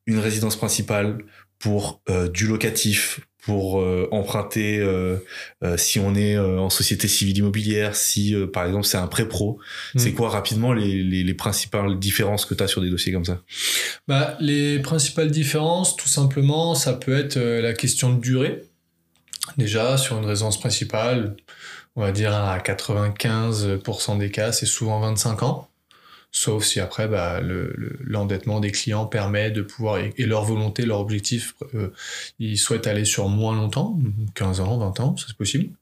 une résidence principale, pour du locatif, pour euh, emprunter euh, euh, si on est en société civile immobilière, si par exemple c'est un prêt pro. C'est hmm. quoi rapidement les, les, les, principales différences que tu as sur des dossiers comme ça? Bah, Les principales différences, tout simplement, ça peut être la question de durée. Déjà, sur une résidence principale, on va dire à 95% des cas, c'est souvent 25 ans sauf si après bah, l'endettement le, des clients permet de pouvoir, et, leur volonté, leur objectif, euh, ils souhaitent aller sur moins longtemps, 15 ans, 20 ans, ça c'est possible.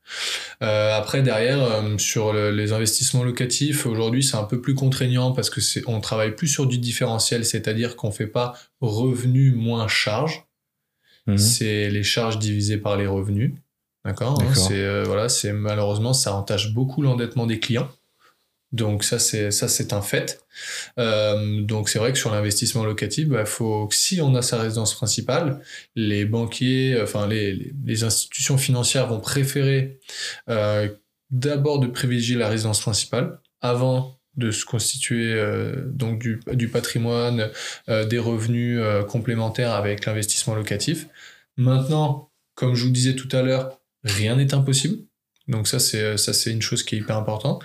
Euh, après, derrière, euh, sur les investissements locatifs, aujourd'hui c'est un peu plus contraignant parce que c'est on travaille plus sur du différentiel, c'est-à-dire qu'on fait pas revenu moins charge, mhm. c'est les charges divisées par les revenus. D'accord, hein, c'est voilà, c'est malheureusement ça entache beaucoup l'endettement des clients. Donc ça c'est ça c'est un fait. Euh, donc c'est vrai que sur l'investissement locatif, bah, faut si on a sa résidence principale, les banquiers, enfin les, institutions financières vont préférer euh, d'abord de privilégier la résidence principale avant de se constituer euh, donc du, du patrimoine, euh, des revenus euh, complémentaires avec l'investissement locatif. Maintenant, comme je vous disais tout à l'heure, rien n'est impossible. Donc ça c'est ça c'est une chose qui est hyper importante.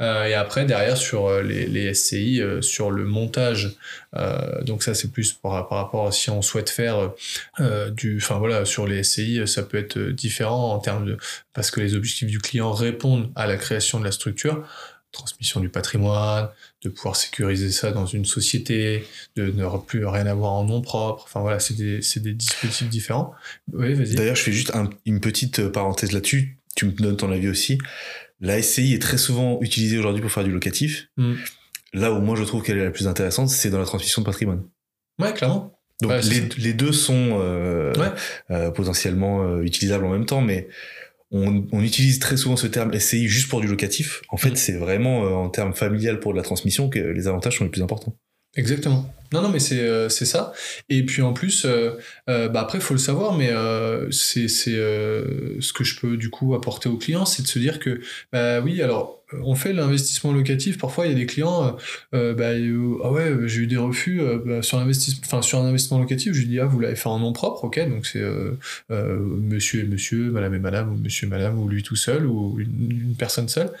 Euh, et après derrière sur euh, les, SCI, euh, sur le montage, euh, donc ça c'est plus par, rapport à si on souhaite faire euh, du, enfin voilà sur les SCI ça peut être différent en termes de parce que les objectifs du client répondent à la création de la structure. transmission du patrimoine, de pouvoir sécuriser ça dans une société, de ne plus rien avoir en nom propre. Enfin voilà, c'est des, des, dispositifs différents. Oui, vas-y. D'ailleurs, je fais juste une petite parenthèse là-dessus. Tu me donnes ton avis aussi. La SCI est très souvent utilisée aujourd'hui pour faire du locatif. Mm. Là où moi je trouve qu'elle est la plus intéressante, c'est dans la transmission de patrimoine. Ouais, clairement. Donc les, deux sont euh, euh, potentiellement euh, utilisables en même temps, mais on, utilise très souvent ce terme SCI juste pour du locatif. En fait, mm. c'est vraiment en termes familial pour la transmission que les avantages sont les plus importants. Exactement. Non, non, mais c'est euh, ça. Et puis en plus, euh, euh, bah après, faut le savoir, mais c'est c'est ce que je peux du coup apporter aux clients, c'est de se dire que, bah oui, alors on fait l'investissement locatif. Parfois, il y a des clients, bah, ah ouais, j'ai eu des refus bah, sur enfin sur un investissement locatif. Je lui dis ah vous l'avez fait en nom propre, ok, donc c'est monsieur et monsieur, madame et madame ou monsieur et madame ou lui tout seul ou une, personne seule.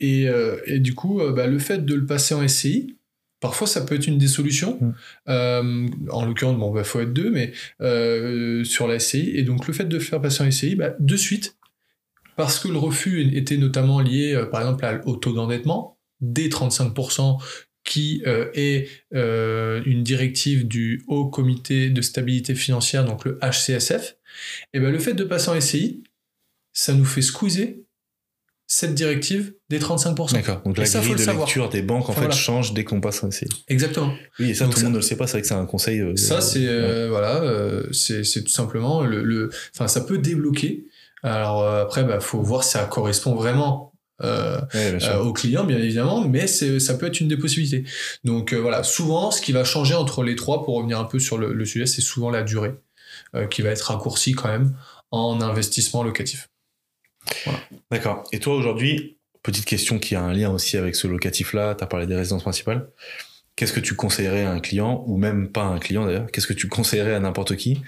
et, et du coup, bah, le fait de le passer en SCI Parfois, ça peut être une des solutions. Mm. Euh, en l'occurrence, bon, bah, faut être deux, mais euh, sur la SCI. Et donc, le fait de faire passer en SCI, bah, de suite, parce que le refus était notamment lié, euh, par exemple, au taux d'endettement, des 35%, qui est une directive du Haut Comité de stabilité financière, donc le HCSF, et ben le fait de passer en SCI, ça nous fait squeezer cette directive des 35%. D'accord. Donc la grille de lecture des banques en fait change dès qu'on passe un CI. Exactement. Oui, et ça tout le monde ne le sait pas. C'est vrai que c'est un conseil. Euh, ça c'est euh, voilà, euh, c'est tout simplement le, le, enfin ça peut débloquer. Alors après, bah faut voir si ça correspond vraiment euh, au client, bien évidemment, mais ça peut être une des possibilités. Donc voilà, souvent, ce qui va changer entre les trois, pour revenir un peu sur le, le sujet, c'est souvent la durée qui va être raccourcie quand même en investissement locatif. D'accord. Et toi, aujourd'hui, petite question qui a un lien aussi avec ce locatif-là, tu as parlé des résidences principales. Qu'est-ce que tu conseillerais à un client, ou même pas à un client d'ailleurs, qu'est-ce que tu conseillerais à n'importe qui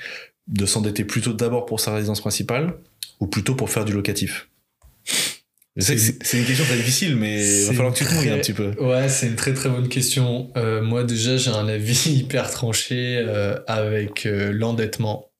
de s'endetter plutôt d'abord pour sa résidence principale ou plutôt pour faire du locatif? C'est une question très difficile, mais il va falloir que tu te mouilles un petit peu. Ouais, c'est une très très bonne question. Euh, moi déjà, j'ai un avis hyper tranché euh, avec euh, l'endettement.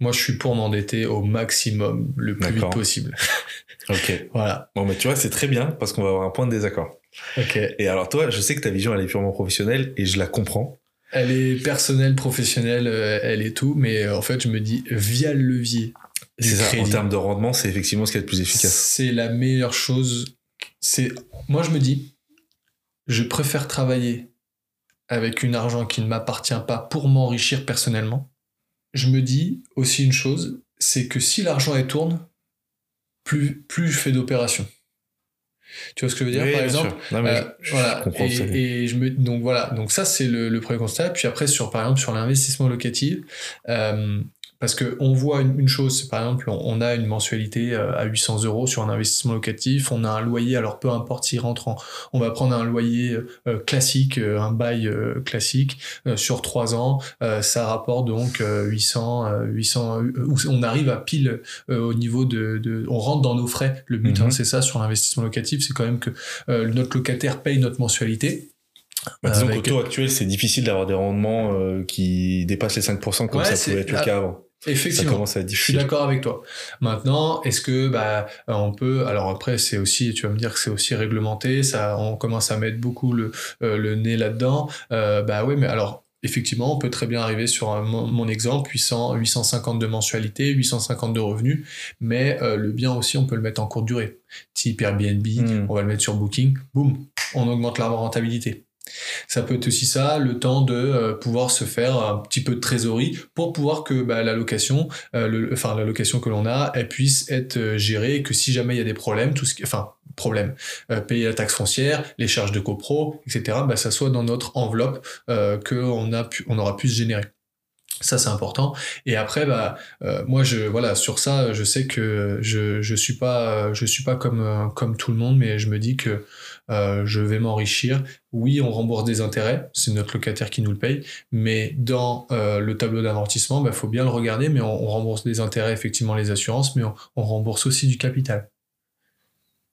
Moi, je suis pour m'endetter au maximum, le plus vite possible. ok. Voilà. Bon, mais tu vois, c'est très bien parce qu'on va avoir un point de désaccord. Ok. Et alors, toi, je sais que ta vision, elle est purement professionnelle et je la comprends. Elle est personnelle, professionnelle, euh, elle est tout, mais euh, en fait, je me dis, via le levier. C'est ça, en termes de rendement, c'est effectivement ce qui est le plus efficace. C'est la meilleure chose. C'est, moi, je me dis, je préfère travailler avec une argent qui ne m'appartient pas pour m'enrichir personnellement je me dis aussi une chose, c'est que si l'argent est tourne, plus, plus je fais d'opérations. Tu vois ce que je veux dire Par exemple, euh, je, voilà. et, je me donc voilà, donc ça c'est le, premier constat. Puis après sur par exemple sur l'investissement locatif, euh, parce que on voit une, chose, par exemple, on, a une mensualité euh, à 800 euros sur un investissement locatif, on a un loyer, alors peu importe s'il rentre en, on va prendre un loyer euh, classique, euh, un bail classique sur trois ans, ça rapporte donc 800, 800, on arrive à pile au niveau de, de, on rentre dans nos frais. Le but, hein, mhm. c'est ça sur l'investissement locatif, c'est quand même que notre locataire paye notre mensualité. Bah, disons qu'au taux actuel, c'est difficile d'avoir des rendements qui dépassent les 5% comme ça pouvait être le cas avant. Effectivement, je suis d'accord avec toi. Maintenant, est-ce que bah on peut alors après c'est aussi tu vas me dire que c'est aussi réglementé, ça on commence à mettre beaucoup le euh, le nez là-dedans. Euh, bah oui, mais alors effectivement, on peut très bien arriver sur mon, exemple 800 850 de mensualité, 850 de revenus, mais euh, le bien aussi on peut le mettre en courte durée. Type Airbnb, hmm. on va le mettre sur Booking, boum, on augmente la rentabilité. Ça peut être aussi ça, le temps de euh, pouvoir se faire un petit peu de trésorerie pour pouvoir que bah, la location, euh, enfin la location que l'on a, elle puisse être euh, gérée et que si jamais il y a des problèmes, enfin problème, payer la taxe foncière, les charges de copro, etc. Bah, ça soit dans notre enveloppe qu'on a on aura pu se générer. Ça c'est important. Et après, bah, moi voilà sur ça, je sais que je je suis pas je suis pas comme tout le monde, mais je me dis que euh, je vais m'enrichir. Oui, on rembourse des intérêts, c'est notre locataire qui nous le paye, mais dans euh, le tableau d'amortissement, il bah, faut bien le regarder, mais on, rembourse des intérêts, effectivement les assurances, mais on, rembourse aussi du capital.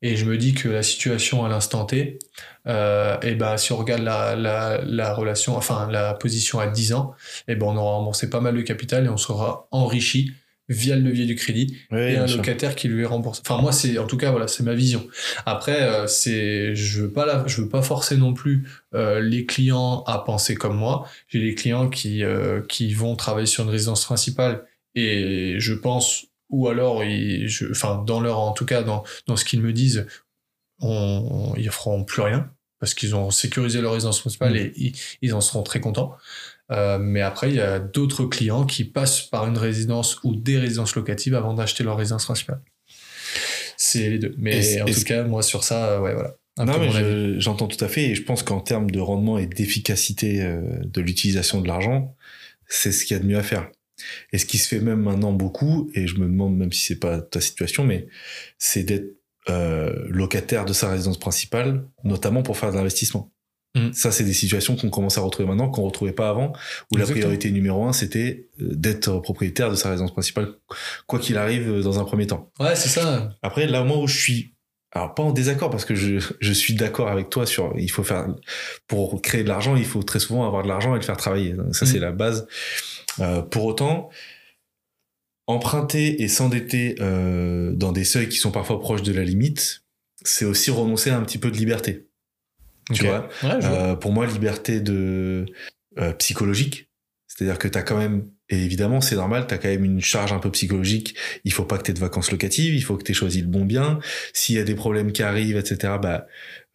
Et je me dis que la situation à l'instant T, euh, et ben si on regarde la, la, relation, enfin la position à 10 ans, et ben on aura remboursé pas mal de capital et on sera enrichi via le levier du crédit et un locataire qui lui est remboursé. Enfin moi c'est en tout cas voilà c'est ma vision. Après euh, c'est je veux pas la, je veux pas forcer non plus euh, les clients à penser comme moi. J'ai des clients qui euh, qui vont travailler sur une résidence principale et je pense ou alors ils, je, enfin dans leur en tout cas dans dans ce qu'ils me disent on, ils feront plus rien parce qu'ils ont sécurisé leur résidence principale mmh. et ils, ils en seront très contents. Euh, mais après, il y a d'autres clients qui passent par une résidence ou des résidences locatives avant d'acheter leur résidence principale. C'est les deux. Mais en tout cas, moi, sur ça, ouais, voilà. non, mais j'entends tout à fait. Et je pense qu'en termes de rendement et d'efficacité euh, de l'utilisation de l'argent, c'est ce qu'il y a de mieux à faire. Et ce qui se fait même maintenant beaucoup, et je me demande même si c'est pas ta situation, mais c'est d'être euh, locataire de sa résidence principale, notamment pour faire de l'investissement. Mm. Ça, c'est des situations qu'on commence à retrouver maintenant, qu'on retrouvait pas avant, où la priorité numéro un, c'était euh, d'être propriétaire de sa résidence principale, quoi qu'il arrive euh, dans un premier temps. Ouais, c'est ça. Après, là, moi, où je suis, alors pas en désaccord, parce que je, je suis d'accord avec toi sur, il faut faire, pour créer de l'argent, il faut très souvent avoir de l'argent et le faire travailler. Donc, ça, c'est mm. la base. Euh, pour autant, emprunter et s'endetter euh, dans des seuils qui sont parfois proches de la limite, c'est aussi renoncer à un petit peu de liberté. Tu vois, euh, Pour moi, liberté de euh, psychologique, c'est-à-dire que tu as quand même, et évidemment c'est normal, tu as quand même une charge un peu psychologique, il faut pas que tu aies de vacances locatives, il faut que tu aies choisi le bon bien, s'il y a des problèmes qui arrivent, etc., bah,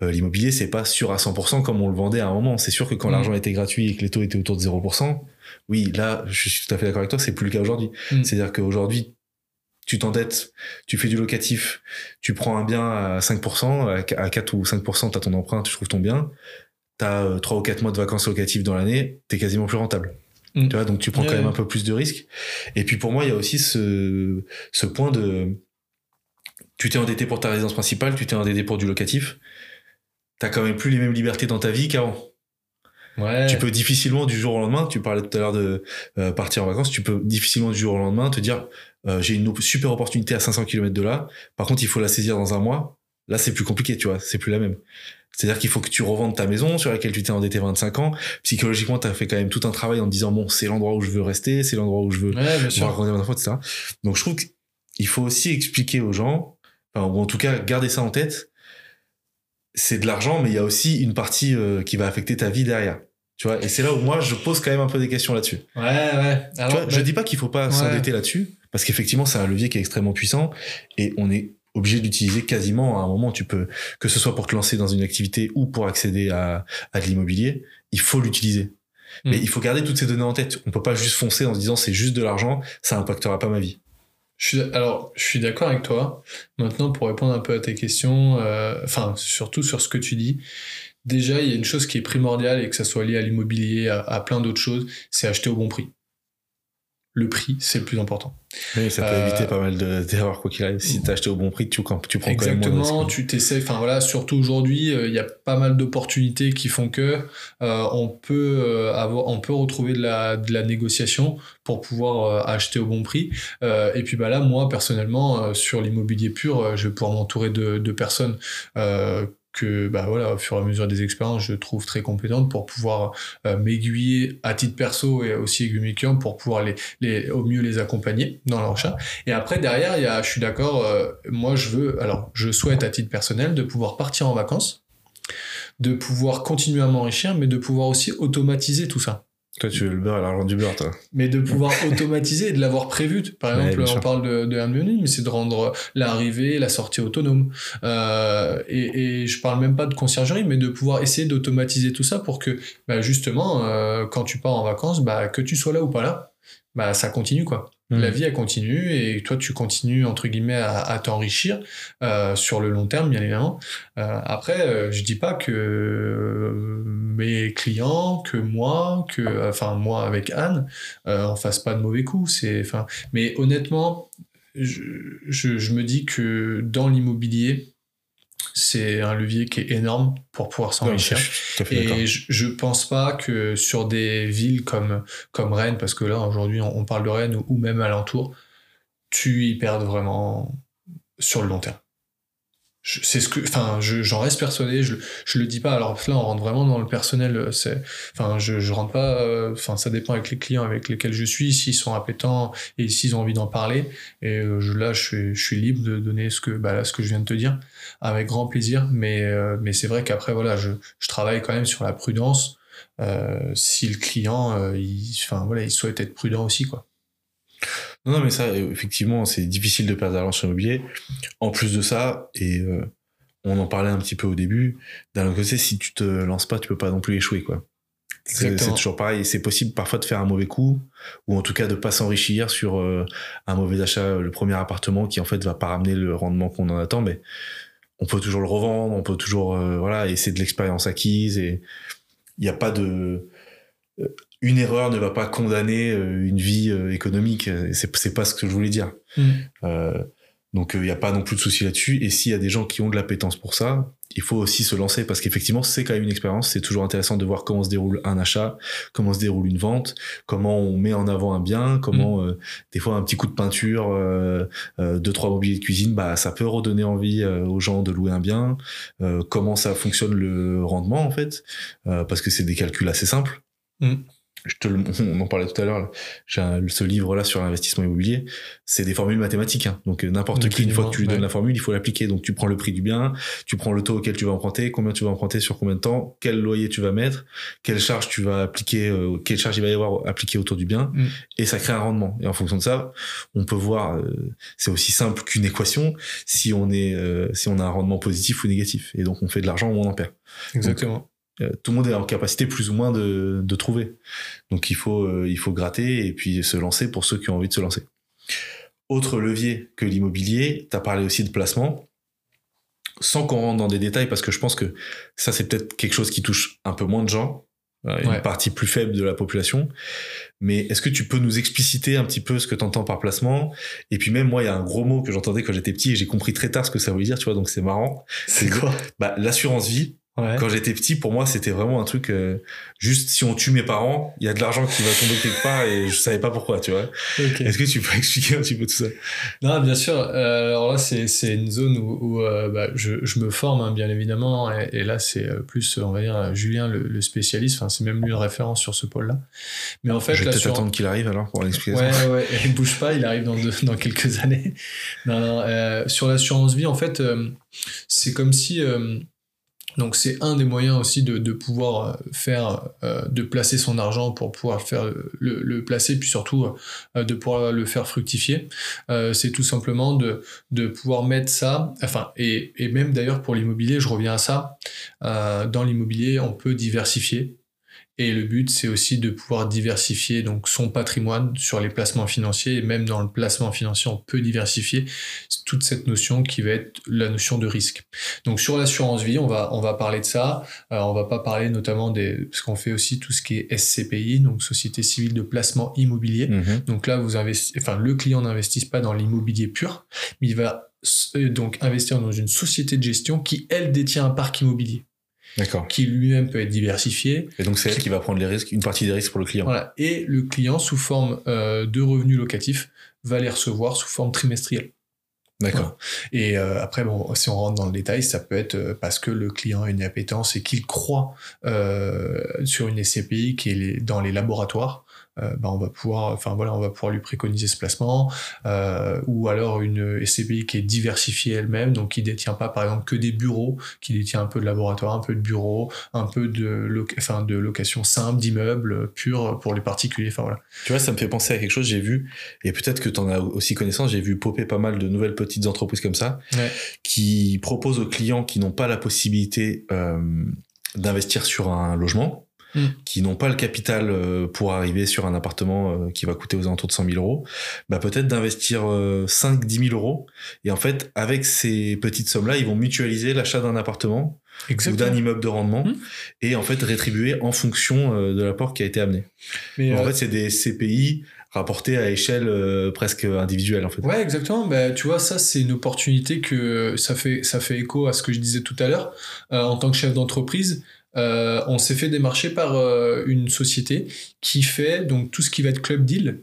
euh, l'immobilier c'est pas sûr à 100% comme on le vendait à un moment. C'est sûr que quand mm. l'argent était gratuit et que les taux étaient autour de 0%, oui, là, je suis tout à fait d'accord avec toi, c'est plus le cas aujourd'hui. Mm. C'est-à-dire qu'aujourd'hui, tu t'endettes, tu fais du locatif, tu prends un bien à 5%, à 4 ou 5%, tu as ton emprunt, tu trouves ton bien, tu as 3 ou 4 mois de vacances locatives dans l'année, tu es quasiment plus rentable. Mm. Tu vois, donc tu prends quand même un peu plus de risques. Et puis pour moi, il y a aussi ce, ce point de... Tu t'es endetté pour ta résidence principale, tu t'es endetté pour du locatif. T'as quand même plus les mêmes libertés dans ta vie qu'avant. Ouais. Tu peux difficilement du jour au lendemain, tu parlais tout à l'heure de euh, partir en vacances, tu peux difficilement du jour au lendemain te dire euh, j'ai une super opportunité à 500 km de là. Par contre, il faut la saisir dans un mois. Là, c'est plus compliqué, tu vois. C'est plus la même. C'est-à-dire qu'il faut que tu revendes ta maison sur laquelle tu t'es endetté 25 ans. Psychologiquement, tu as fait quand même tout un travail en te disant, bon, c'est l'endroit où je veux rester, c'est l'endroit où je veux ouais, voir etc. Donc, je trouve qu'il faut aussi expliquer aux gens, enfin, ou en tout cas, garder ça en tête. C'est de l'argent, mais il y a aussi une partie euh, qui va affecter ta vie derrière. Tu vois, et c'est là où moi, je pose quand même un peu des questions là-dessus. Ouais, ouais. tu vois, je dis pas qu'il faut pas s'endetter là-dessus. Parce qu'effectivement, c'est un levier qui est extrêmement puissant et on est obligé d'utiliser quasiment à un moment. Tu peux, que ce soit pour te lancer dans une activité ou pour accéder à, à de l'immobilier, il faut l'utiliser. Mais mm. il faut garder toutes ces données en tête. On peut pas juste foncer en se disant c'est juste de l'argent, ça impactera pas ma vie. Je suis, alors, je suis d'accord avec toi. Maintenant, pour répondre un peu à tes questions, euh, enfin, surtout sur ce que tu dis, déjà, il y a une chose qui est primordiale et que ça soit lié à l'immobilier, à plein d'autres choses, c'est acheter au bon prix le prix, c'est le plus important. Oui, ça peut éviter euh, pas mal d'erreurs, quoi qu'il arrive. Si tu acheté au bon prix, tu, tu prends Exactement, quand même tu t'essaies. Enfin voilà, surtout aujourd'hui, euh, il y a pas mal d'opportunités qui font que euh, on peut avoir, on peut retrouver de la, de la négociation pour pouvoir acheter au bon prix. et puis bah là, moi personnellement, sur l'immobilier pur, je vais pouvoir m'entourer de, de personnes que bah voilà au fur et à mesure des expériences je trouve très compétente pour pouvoir euh, m'aiguiller à titre perso et aussi aiguiller mes clients pour pouvoir les, au mieux les accompagner dans leur achat et après derrière il y a je suis d'accord euh, moi je veux alors je souhaite à titre personnel de pouvoir partir en vacances de pouvoir continuer à m'enrichir mais de pouvoir aussi automatiser tout ça toi, tu veux le beurre et l'argent du beurre, toi. Mais de pouvoir automatiser et de l'avoir prévu. Par exemple, on parle de, de mais c'est de rendre l'arrivée, la sortie autonome. Euh, et, et je parle même pas de conciergerie, mais de pouvoir essayer d'automatiser tout ça pour que, bah, justement, euh, quand tu pars en vacances, bah, que tu sois là ou pas là, bah, ça continue, quoi. La hmm. vie, elle continue et toi, tu continues, entre guillemets, à, t'enrichir euh, sur le long terme, bien évidemment. Euh, après, euh, je dis pas que mes clients, que moi, que, enfin, moi avec Anne, on fasse pas de mauvais coups. C'est, enfin, mais honnêtement, je, je, je me dis que dans l'immobilier, c'est un levier qui est énorme pour pouvoir s'enrichir. Et je, je, pense pas que sur des villes comme, comme Rennes, parce que là aujourd'hui on, parle de Rennes ou, même alentour, tu y perdes vraiment sur le long terme. C'est ce que enfin j'en reste persuadé je je le dis pas. Alors là on rentre vraiment dans le personnel c'est enfin je je rentre pas euh, ça dépend avec les clients avec lesquels je suis s'ils sont appétents et s'ils ont envie d'en parler. Et euh, là je suis je suis libre de donner ce que bah là, ce que je viens de te dire avec grand plaisir. Mais euh, mais c'est vrai qu'après voilà je je travaille quand même sur la prudence si le client enfin voilà il souhaite être prudent aussi quoi non, non, mais ça, effectivement, c'est difficile de perdre d'argent sur l'immobilier. En plus de ça, et euh, on en parlait un petit peu au début, d'un autre côté, si tu te lances pas, tu peux pas non plus échouer, quoi. C'est toujours pareil. C'est possible parfois de faire un mauvais coup, ou en tout cas de pas s'enrichir sur euh, un mauvais achat, le premier appartement qui en fait va pas ramener le rendement qu'on en attend, mais on peut toujours le revendre, on peut toujours, euh, voilà, et c'est de l'expérience acquise, et il n'y a pas de une erreur ne va pas condamner euh, une vie euh, économique. C'est, c'est pas ce que je voulais dire. Mm. Euh, donc il n'y a pas non plus de souci là-dessus. Et s'il y a des gens qui ont de l'appétence pour ça, il faut aussi se lancer parce qu'effectivement c'est quand même une expérience. C'est toujours intéressant de voir comment se déroule un achat, comment se déroule une vente, comment on met en avant un bien, comment mm. des fois un petit coup de peinture, euh, deux trois mobiliers de cuisine, bah ça peut redonner envie aux gens de louer un bien. comment ça fonctionne le rendement en fait, parce que c'est des calculs assez simples. Mm je te on en parlait tout à l'heure, j'ai ce livre-là sur l'investissement immobilier, c'est des formules mathématiques. Hein. Donc euh, n'importe qui, une fois que tu lui donnes la formule, il faut l'appliquer. Donc tu prends le prix du bien, tu prends le taux auquel tu vas emprunter, combien tu vas emprunter sur combien de temps, quel loyer tu vas mettre, quelle charge tu vas appliquer, euh, quelle charge il va y avoir appliquée autour du bien, mm. et ça crée un rendement. Et en fonction de ça, on peut voir, euh, c'est aussi simple qu'une équation, si on est, si on a un rendement positif ou négatif. Et donc on fait de l'argent ou on en perd. Exactement. Euh, tout le monde est en capacité plus ou moins de, de trouver. Donc il faut, euh, il faut gratter et puis se lancer pour ceux qui ont envie de se lancer. Autre levier que l'immobilier, tu as parlé aussi de placement. Sans qu'on rentre dans des détails, parce que je pense que ça, c'est peut-être quelque chose qui touche un peu moins de gens, euh, une partie plus faible de la population. Mais est-ce que tu peux nous expliciter un petit peu ce que tu entends par placement? Et puis même moi, il y a un gros mot que j'entendais quand j'étais petit et j'ai compris très tard ce que ça voulait dire, tu vois, donc c'est marrant. C'est quoi? Bah l'assurance vie. Quand j'étais petit, pour moi, c'était vraiment un truc. Euh, juste si on tue mes parents, il y a de l'argent qui va tomber quelque part et je savais pas pourquoi, tu vois. Est-ce que tu peux expliquer un petit peu tout ça? Non, bien sûr. Euh, alors là, c'est c'est une zone où, où euh, bah, je, je me forme, hein, bien évidemment, et, là, c'est plus, on va dire, Julien, le, spécialiste. Enfin, c'est même lui une référence sur ce pôle-là. Mais en fait, je vais peut-être attendre qu'il arrive alors pour l'explication. Ouais, ouais. Il bouge pas, il arrive dans dans quelques années. Non, non. sur l'assurance vie, en fait, c'est comme si donc c'est un des moyens aussi de, pouvoir euh, faire, euh, de placer son argent pour pouvoir faire le, le placer, puis surtout euh, de pouvoir le faire fructifier. c'est tout simplement de, de pouvoir mettre ça, enfin, et, et même d'ailleurs pour l'immobilier, je reviens à ça, dans l'immobilier, on peut diversifier. Et le but, c'est aussi de pouvoir diversifier donc son patrimoine sur les placements financiers et même dans le placement financier, on peut diversifier toute cette notion qui va être la notion de risque. Donc sur l'assurance vie, on va on va parler de ça. Euh, on va pas parler notamment des parce qu'on fait aussi tout ce qui est SCPI, donc Société civile de placement immobilier. Mm-hmm. Donc là, vous investissez, enfin le client n'investit pas dans l'immobilier pur, mais il va euh, donc investir dans une société de gestion qui elle détient un parc immobilier. Qui lui-même peut être diversifié. Et donc c'est elle qui va prendre les risques, une partie des risques pour le client. Voilà. Et le client, sous forme euh, de revenus locatifs, va les recevoir sous forme trimestrielle. D'accord. Et euh, après, bon, si on rentre dans le détail, ça peut être euh, parce que le client a une appétence et qu'il croit euh, sur une SCPI qui est dans les laboratoires bah, on va pouvoir, enfin voilà, on va pouvoir lui préconiser ce placement, euh, ou alors une SCPI qui est diversifiée elle-même, donc qui détient pas par exemple que des bureaux, qui détient un peu de laboratoire, un peu de bureaux, un peu de, enfin, de location simple, d'immeubles purs pour les particuliers, enfin voilà. Tu vois, ça me fait penser à quelque chose, j'ai vu, et peut-être que tu en as aussi connaissance, j'ai vu popper pas mal de nouvelles petites entreprises comme ça, qui proposent aux clients qui n'ont pas la possibilité euh, d'investir sur un logement, Mm. qui n'ont pas le capital euh, pour arriver sur un appartement euh, qui va coûter aux alentours de 100 000 euros, bah peut-être d'investir 5-10 000 euros. Et en fait, avec ces petites sommes-là, ils vont mutualiser l'achat d'un appartement ou d'un immeuble de rendement mm. et en fait rétribuer en fonction euh, de l'apport qui a été amené. Mais en fait, c'est des CPI rapportés à échelle presque individuelle en fait. Ouais, exactement. Bah, tu vois, ça c'est une opportunité que ça fait ça fait écho à ce que je disais tout à l'heure en tant que chef d'entreprise. Euh, on s'est fait démarcher par euh, une société qui fait donc tout ce qui va être club deal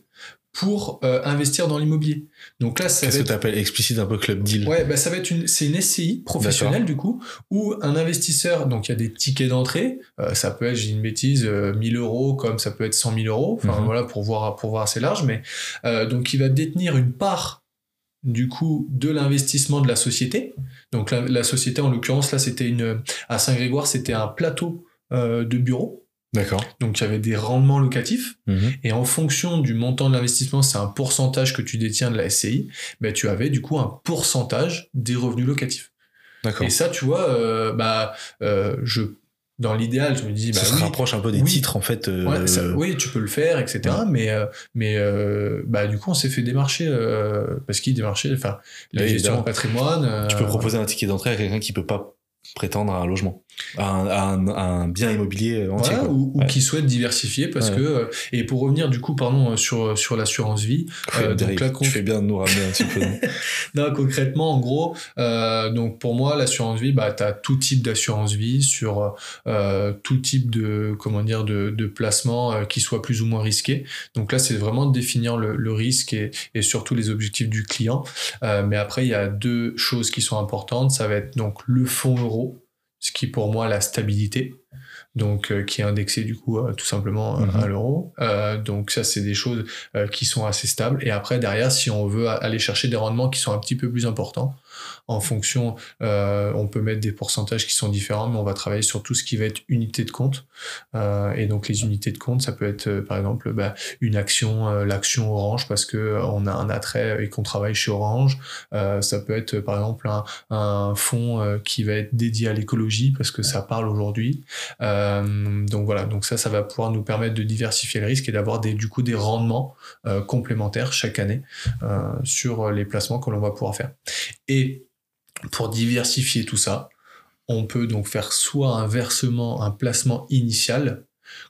pour euh, investir dans l'immobilier. Donc là, ça Qu'est-ce que tu appelles explicite un peu club deal? Ouais, bah ça va être une, c'est une SCI professionnelle du coup, où un investisseur, donc il y a des tickets d'entrée, euh, ça peut être, j'ai une bêtise, 1000 euros comme ça peut être 100 000 euros, enfin mhm. voilà pour voir pour voir assez large, mais donc il va détenir une part du coup de l'investissement de la société. Donc la, société en l'occurrence là c'était une à Saint-Grégoire c'était un plateau euh, de bureaux. D'accord. Donc il y avait des rendements locatifs mhm. et en fonction du montant de l'investissement, c'est un pourcentage que tu détiens de la SCI, ben tu avais du coup un pourcentage des revenus locatifs. D'accord. Et ça tu vois euh, bah euh, je dans l'idéal, je me dis, bah, ça se rapproche un peu des titres en fait. Euh, oui, tu peux le faire, etc. Mais euh, mais euh, bah du coup, on s'est fait démarcher parce qu'il démarchait, enfin, les gestions patrimoine. Tu peux proposer un ticket d'entrée à quelqu'un qui peut pas prétendre à un logement, à un, un, bien immobilier entier. ou, ou qui souhaite diversifier parce que euh, et pour revenir du coup pardon euh, sur sur l'assurance vie. Euh, donc là, tu fais bien de nous ramener un petit peu. non, concrètement, en gros, euh, donc pour moi, l'assurance vie, bah as tout type d'assurance vie sur euh, tout type de comment dire de, de placement qui soit plus ou moins risqué. Donc là, c'est vraiment de définir le, le risque et, et surtout les objectifs du client. mais après, il y a deux choses qui sont importantes. Ça va être donc le fonds euro ce qui pour moi la stabilité donc euh, qui est indexé du coup euh, tout simplement mhm. à l'euro. Euh, donc ça c'est des choses qui sont assez stables. Et après derrière, si on veut aller chercher des rendements qui sont un petit peu plus importants, en fonction, euh, on peut mettre des pourcentages qui sont différents, mais on va travailler sur tout ce qui va être unité de compte. Euh, et donc les unités de compte, ça peut être euh, par exemple bah, une action, l'action Orange parce que on a un attrait et qu'on travaille chez Orange. ça peut être par exemple un, fonds qui va être dédié à l'écologie parce que ça parle aujourd'hui. donc voilà, donc ça, ça va pouvoir nous permettre de diversifier le risque et d'avoir du coup des rendements complémentaires chaque année sur les placements que l'on va pouvoir faire. Pour diversifier tout ça, on peut donc faire soit un versement, un placement initial,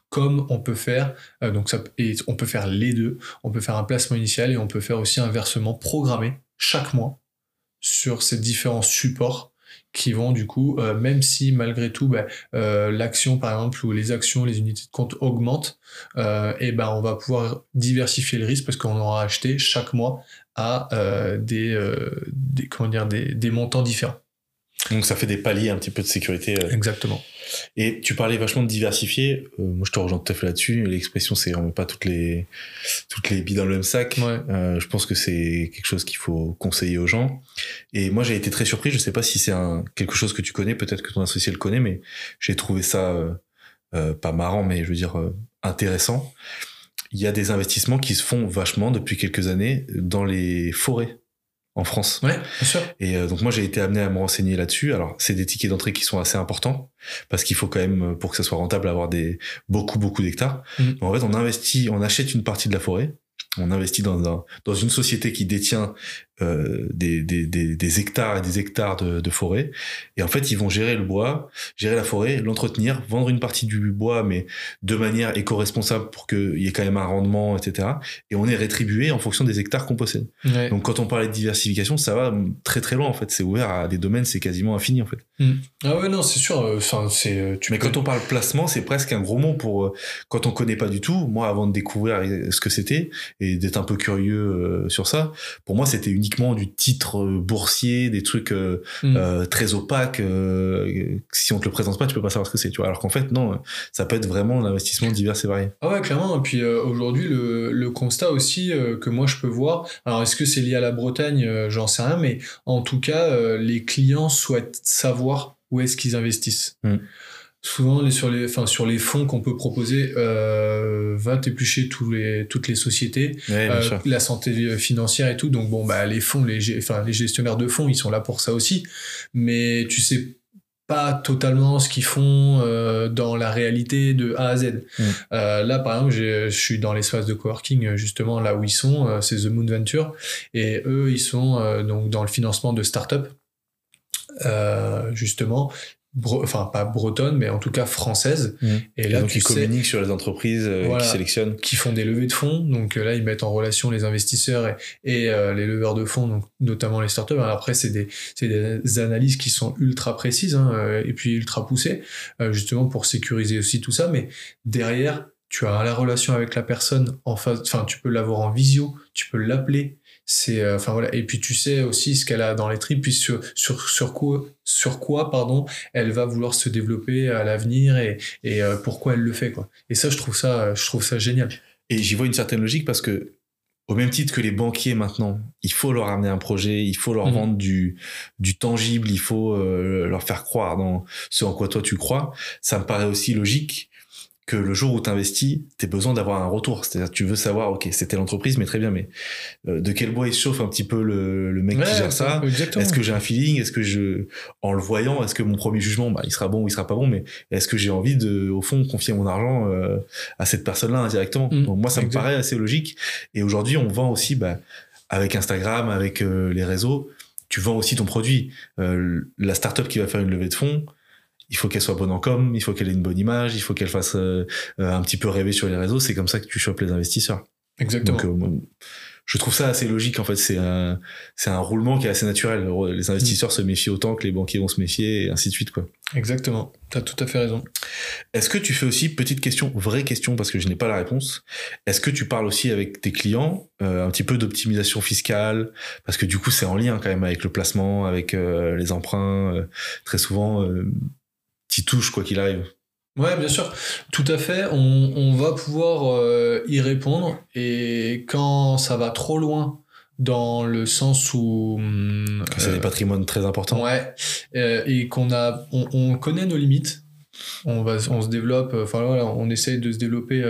comme on peut faire, euh, donc ça, on peut faire les deux. On peut faire un placement initial et on peut faire aussi un versement programmé chaque mois sur ces différents supports qui vont du coup, euh, même si malgré tout ben, euh, l'action par exemple ou les actions, les unités de compte augmentent, et ben on va pouvoir diversifier le risque parce qu'on aura acheté chaque mois à euh, des, euh, des, comment dire, des, des, montants différents. Donc ça fait des paliers un petit peu de sécurité. Euh. Exactement. Et tu parlais vachement de diversifier. moi, je te rejoins tout à fait là-dessus. L'expression, c'est on met pas toutes les toutes les billes dans le même sac. je pense que c'est quelque chose qu'il faut conseiller aux gens. Et moi, j'ai été très surpris. Je sais pas si c'est quelque chose que tu connais. Peut-être que ton associé le connaît, mais j'ai trouvé ça pas marrant, mais je veux dire intéressant il y a des investissements qui se font vachement depuis quelques années dans les forêts en France. Ouais, bien sûr. Et euh, donc moi j'ai été amené à me renseigner là-dessus. Alors c'est des tickets d'entrée qui sont assez importants parce qu'il faut quand même pour que ça soit rentable avoir des beaucoup beaucoup d'hectares. Mmh. En fait on investit, on achète une partie de la forêt on investit dans, un, dans une société qui détient euh, des, des, des, hectares et des hectares de, de, forêt. Et en fait, ils vont gérer le bois, gérer la forêt, l'entretenir, vendre une partie du bois, mais de manière éco-responsable pour qu'il y ait quand même un rendement, etc. Et on est rétribué en fonction des hectares qu'on possède. Donc quand on parlait de diversification, ça va très très loin en fait. C'est ouvert à des domaines, c'est quasiment infini en fait. Mm. Ah ouais non, c'est sûr. Euh, enfin c'est. Euh, mais quand on parle placement, c'est presque un gros mot pour quand on connaît pas du tout. Moi, avant de découvrir ce que c'était et d'être un peu curieux sur ça, pour moi, c'était une du titre euh, boursier, des trucs euh, mm. euh, très opaques. si on te le présente pas, tu peux pas savoir ce que c'est. Tu vois. Alors qu'en fait, non, ça peut être vraiment un investissement divers et varié. Ah ouais, clairement. Et puis aujourd'hui, le, le, constat aussi que moi je peux voir. Alors est-ce que c'est lié à la Bretagne? J'en sais rien, mais en tout cas, les clients souhaitent savoir où est-ce qu'ils investissent. Mm souvent les, sur les enfin sur les fonds qu'on peut proposer euh, va t'éplucher tous les toutes les sociétés euh, la santé financière et tout donc bon bah les fonds les enfin les gestionnaires de fonds ils sont là pour ça aussi mais tu sais pas totalement ce qu'ils font euh, dans la réalité de A à Z. Mm. Euh, là, par exemple, je suis dans l'espace de coworking, justement, là où ils sont, euh, c'est The Moon Venture, et eux, ils sont donc dans le financement de start-up. Euh, justement enfin pas bretonne, mais en tout cas française. Mmh. Et là, donc ils communiquent sur les entreprises euh, qui sélectionnent, qui font des levées de fonds. Donc euh, là, ils mettent en relation les investisseurs et, euh, les leveurs de fonds, donc notamment les startups. Alors après, c'est des, des analyses qui sont ultra précises hein, et puis ultra poussées, justement pour sécuriser aussi tout ça. Mais derrière, tu as la relation avec la personne en face, enfin, tu peux l'avoir en visio, tu peux l'appeler. C'est, euh, enfin voilà. Et puis tu sais aussi ce qu'elle a dans les tripes, puis sur, sur, sur quoi, sur quoi, pardon, elle va vouloir se développer à l'avenir et, et euh, pourquoi elle le fait, quoi. Et ça, je trouve ça, je trouve ça génial. Et j'y vois une certaine logique parce que, au même titre que les banquiers maintenant, il faut leur amener un projet, il faut leur mhm. vendre du, du tangible, il faut euh, leur faire croire dans ce en quoi toi tu crois. Ça me paraît aussi logique que le jour où tu investis, tu as besoin d'avoir un retour. C'est-à-dire tu veux savoir, ok, c'était l'entreprise, mais très bien, mais euh, de quel bois il se chauffe un petit peu le, le mec qui gère ça? Est-ce que j'ai un feeling? Est-ce que je, en le voyant, est-ce que mon premier jugement, bah, il sera bon ou il sera pas bon Mais est-ce que j'ai envie de, au fond, confier mon argent euh, à cette personne-là indirectement mm. Donc moi, ça me paraît assez logique. Et aujourd'hui, on vend aussi, bah, avec Instagram, avec euh, les réseaux, tu vends aussi ton produit. la startup qui va faire une levée de fonds, il faut qu'elle soit bonne en com, il faut qu'elle ait une bonne image, il faut qu'elle fasse euh, euh, un petit peu rêver sur les réseaux. C'est comme ça que tu chopes les investisseurs. Exactement. Donc, euh, je trouve ça assez logique en fait. C'est un, c'est un roulement qui est assez naturel. Les investisseurs se méfient autant que les banquiers vont se méfier et ainsi de suite quoi. Exactement. T'as tout à fait raison. Est-ce que tu fais aussi petite question, vraie question parce que je n'ai pas la réponse. Est-ce que tu parles aussi avec tes clients un petit peu d'optimisation fiscale? Parce que du coup c'est en lien quand même avec le placement, avec les emprunts. très souvent qui touche quoi qu'il arrive. Ouais, bien sûr, tout à fait. On, va pouvoir euh, y répondre et quand ça va trop loin dans le sens où c'est des euh, patrimoines très importants. Ouais, euh, et qu'on a, on, connaît nos limites. On va, on se développe. Enfin voilà, on essaye de se développer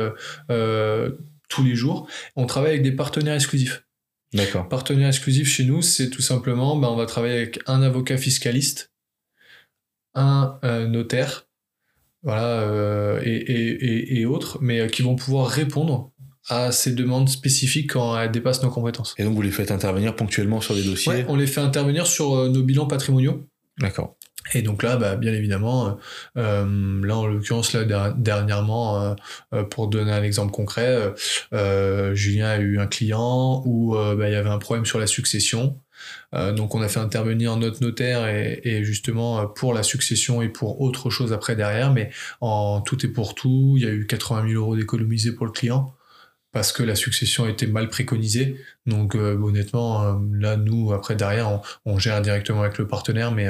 tous les jours. On travaille avec des partenaires exclusifs. D'accord. Partenaire exclusif chez nous, c'est tout simplement, ben, on va travailler avec un avocat fiscaliste un euh, notaire, voilà, euh, et, autres, mais euh, qui vont pouvoir répondre à ces demandes spécifiques quand elles dépassent nos compétences. Et donc vous les faites intervenir ponctuellement sur des dossiers? ouais, on les fait intervenir sur nos bilans patrimoniaux. D'accord. Et donc là, bah, bien évidemment, là en l'occurrence là dernièrement, pour donner un exemple concret, Julien a eu un client où bah, il y avait un problème sur la succession. Euh, donc on a fait intervenir notre notaire et, justement euh, pour la succession et pour autre chose après derrière, mais en tout et pour tout, il y a eu 80 000 euros d'économisés pour le client parce que la succession était mal préconisée. Donc euh, honnêtement, là nous après derrière on, gère directement avec le partenaire, mais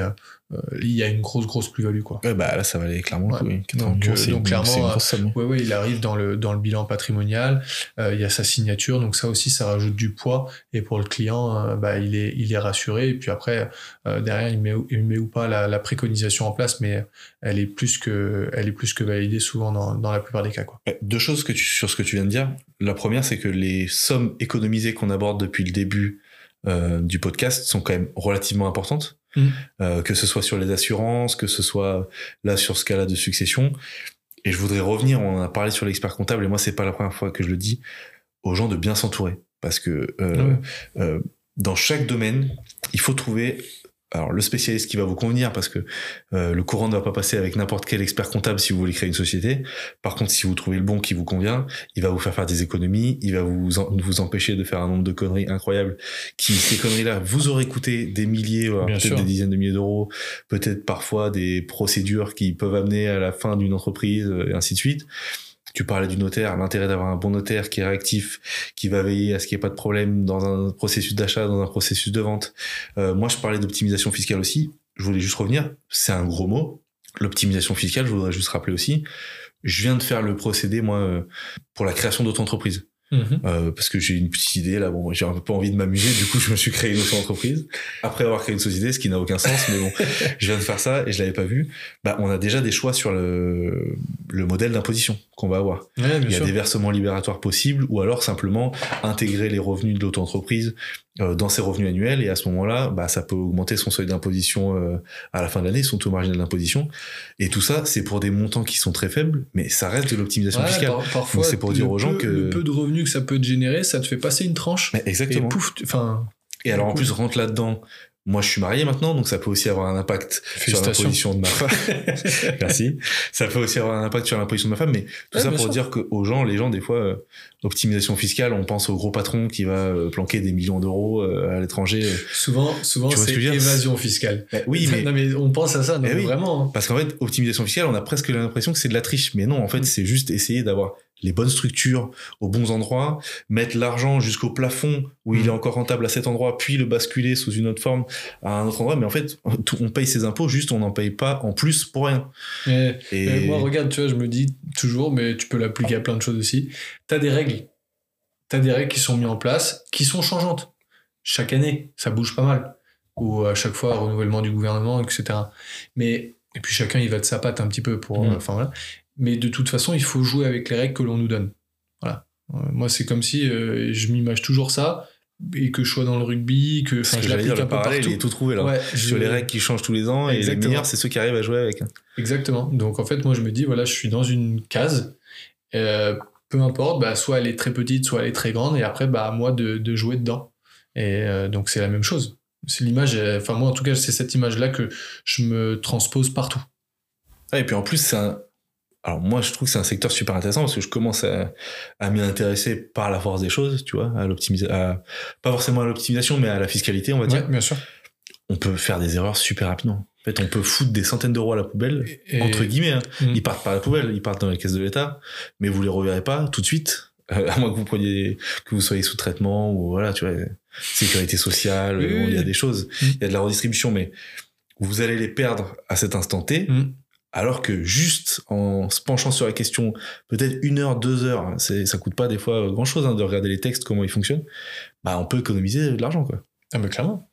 il y a une grosse grosse plus-value quoi. Ouais, bah là ça valait clairement. Donc, euh, donc clairement euh, ouais, ouais, il arrive dans le dans le bilan patrimonial, il y a sa signature donc ça aussi ça rajoute du poids et pour le client bah il est il est rassuré et puis après derrière il met il met ou pas la, la, préconisation en place mais elle est plus que elle est plus que validée souvent dans, dans la plupart des cas quoi. Deux choses que tu, sur ce que tu viens de dire. La première c'est que les sommes économisées qu'on aborde depuis le début du podcast sont quand même relativement importantes. Mm. Euh, que ce soit sur les assurances, que ce soit là sur ce cas-là de succession. Et je voudrais revenir, on a parlé sur l'expert comptable, et moi c'est pas la première fois que je le dis, aux gens de bien s'entourer. Parce que euh, euh, dans chaque domaine, il faut trouver alors le spécialiste qui va vous convenir parce que euh, le courant ne va pas passer avec n'importe quel expert comptable si vous voulez créer une société. Par contre, si vous trouvez le bon qui vous convient, il va vous faire faire des économies, il va vous vous empêcher de faire un nombre de conneries incroyables qui ces conneries-là vous auraient coûté des milliers, peut-être des dizaines de milliers d'euros, peut-être parfois des procédures qui peuvent amener à la fin d'une entreprise et ainsi de suite. Tu parlais du notaire, l'intérêt d'avoir un bon notaire qui est réactif, qui va veiller à ce qu'il n'y ait pas de problème dans un processus d'achat, dans un processus de vente. Euh, moi, je parlais d'optimisation fiscale aussi. Je voulais juste revenir. C'est un gros mot. L'optimisation fiscale, je voudrais juste rappeler aussi. Je viens de faire le procédé, moi, euh, pour la création d'auto-entreprise. Mhm. Euh, parce que j'ai une petite idée là bon j'ai un peu envie de m'amuser du coup je me suis créé une autre entreprise après avoir créé une société ce qui n'a aucun sens mais bon je viens de faire ça et je l'avais pas vu bah on a déjà des choix sur le le modèle d'imposition qu'on va avoir il y a des versements libératoires possibles ou alors simplement intégrer les revenus de l'auto-entreprise euh, dans ses revenus annuels et à ce moment-là, bah, ça peut augmenter son seuil d'imposition euh, à la fin de l'année, son taux marginal d'imposition. Et tout ça, c'est pour des montants qui sont très faibles, mais ça reste de l'optimisation fiscale. parfois, c'est pour dire aux gens que le peu de revenus que ça peut te générer, ça te fait passer une tranche. exactement. Et pouf, enfin. Et alors en plus rentre là-dedans moi, je suis marié maintenant, donc ça peut aussi avoir un impact sur l'imposition de ma femme. Merci. Ça peut aussi avoir un impact sur l'imposition de ma femme, mais tout ça pour dire qu'aux gens, les gens, des fois, euh, optimisation fiscale, on pense au gros patron qui va euh, planquer des millions d'euros euh, à l'étranger. Souvent, souvent, c'est évasion fiscale. Oui, mais... Non, mais on pense à ça, non, eh vraiment. Hein. Parce qu'en fait, optimisation fiscale, on a presque l'impression que c'est de la triche, mais non, en fait, mm. c'est juste essayer d'avoir les bonnes structures aux bons endroits, mettre l'argent jusqu'au plafond où il est encore rentable à cet endroit, puis le basculer sous une autre forme à un autre endroit. Mais en fait, on paye ses impôts, juste on n'en paye pas en plus pour rien. Et, moi, regarde, tu vois, je me dis toujours, mais tu peux l'appliquer à plein de choses aussi. Tu as des règles. Tu as des règles qui sont mises en place, qui sont changeantes. Chaque année, ça bouge pas mal. Ou à chaque fois, renouvellement du gouvernement, etc. Mais, et puis chacun, il va de sa patte un petit peu pour. Mmh. Enfin voilà. Mais de toute façon, il faut jouer avec les règles que l'on nous donne. Voilà. Euh, moi, c'est comme si euh, je m'image toujours ça et que je sois dans le rugby, que, enfin, je l'applique un peu parallèle, Il est tout trouvé là. Ouais, Sur les règles qui changent tous les ans et les meilleurs, c'est ceux qui arrivent à jouer avec. Exactement. Donc en fait, moi, je me dis voilà, je suis dans une case. Euh, peu importe, bah, soit elle est très petite, soit elle est très grande, et après, bah, à moi de, de jouer dedans. Et donc c'est la même chose. C'est l'image, enfin moi en tout cas, c'est cette image-là que je me transpose partout. et puis en plus, c'est un, alors moi je trouve que c'est un secteur super intéressant parce que je commence à, à m'y intéresser par la force des choses, tu vois, à l'optimisation, pas forcément à l'optimisation, mais à la fiscalité, on va dire. bien sûr. On peut faire des erreurs super rapidement. En fait, on peut foutre des centaines d'euros à la poubelle, entre guillemets. Hein. Mm. Ils partent pas à la poubelle, ils partent dans les caisses de l'État, mais vous les reverrez pas tout de suite, euh, à moins que vous preniez, que vous soyez sous traitement ou voilà, tu vois, sécurité sociale, il y a des choses, mm. il y a de la redistribution, mais vous allez les perdre à cet instant T. Mm. Alors que juste en se penchant sur la question, peut-être une heure, deux heures, c'est, ça coûte pas des fois grand chose hein, de regarder les textes, comment ils fonctionnent, bah on peut économiser de l'argent quoi. Ah mais clairement.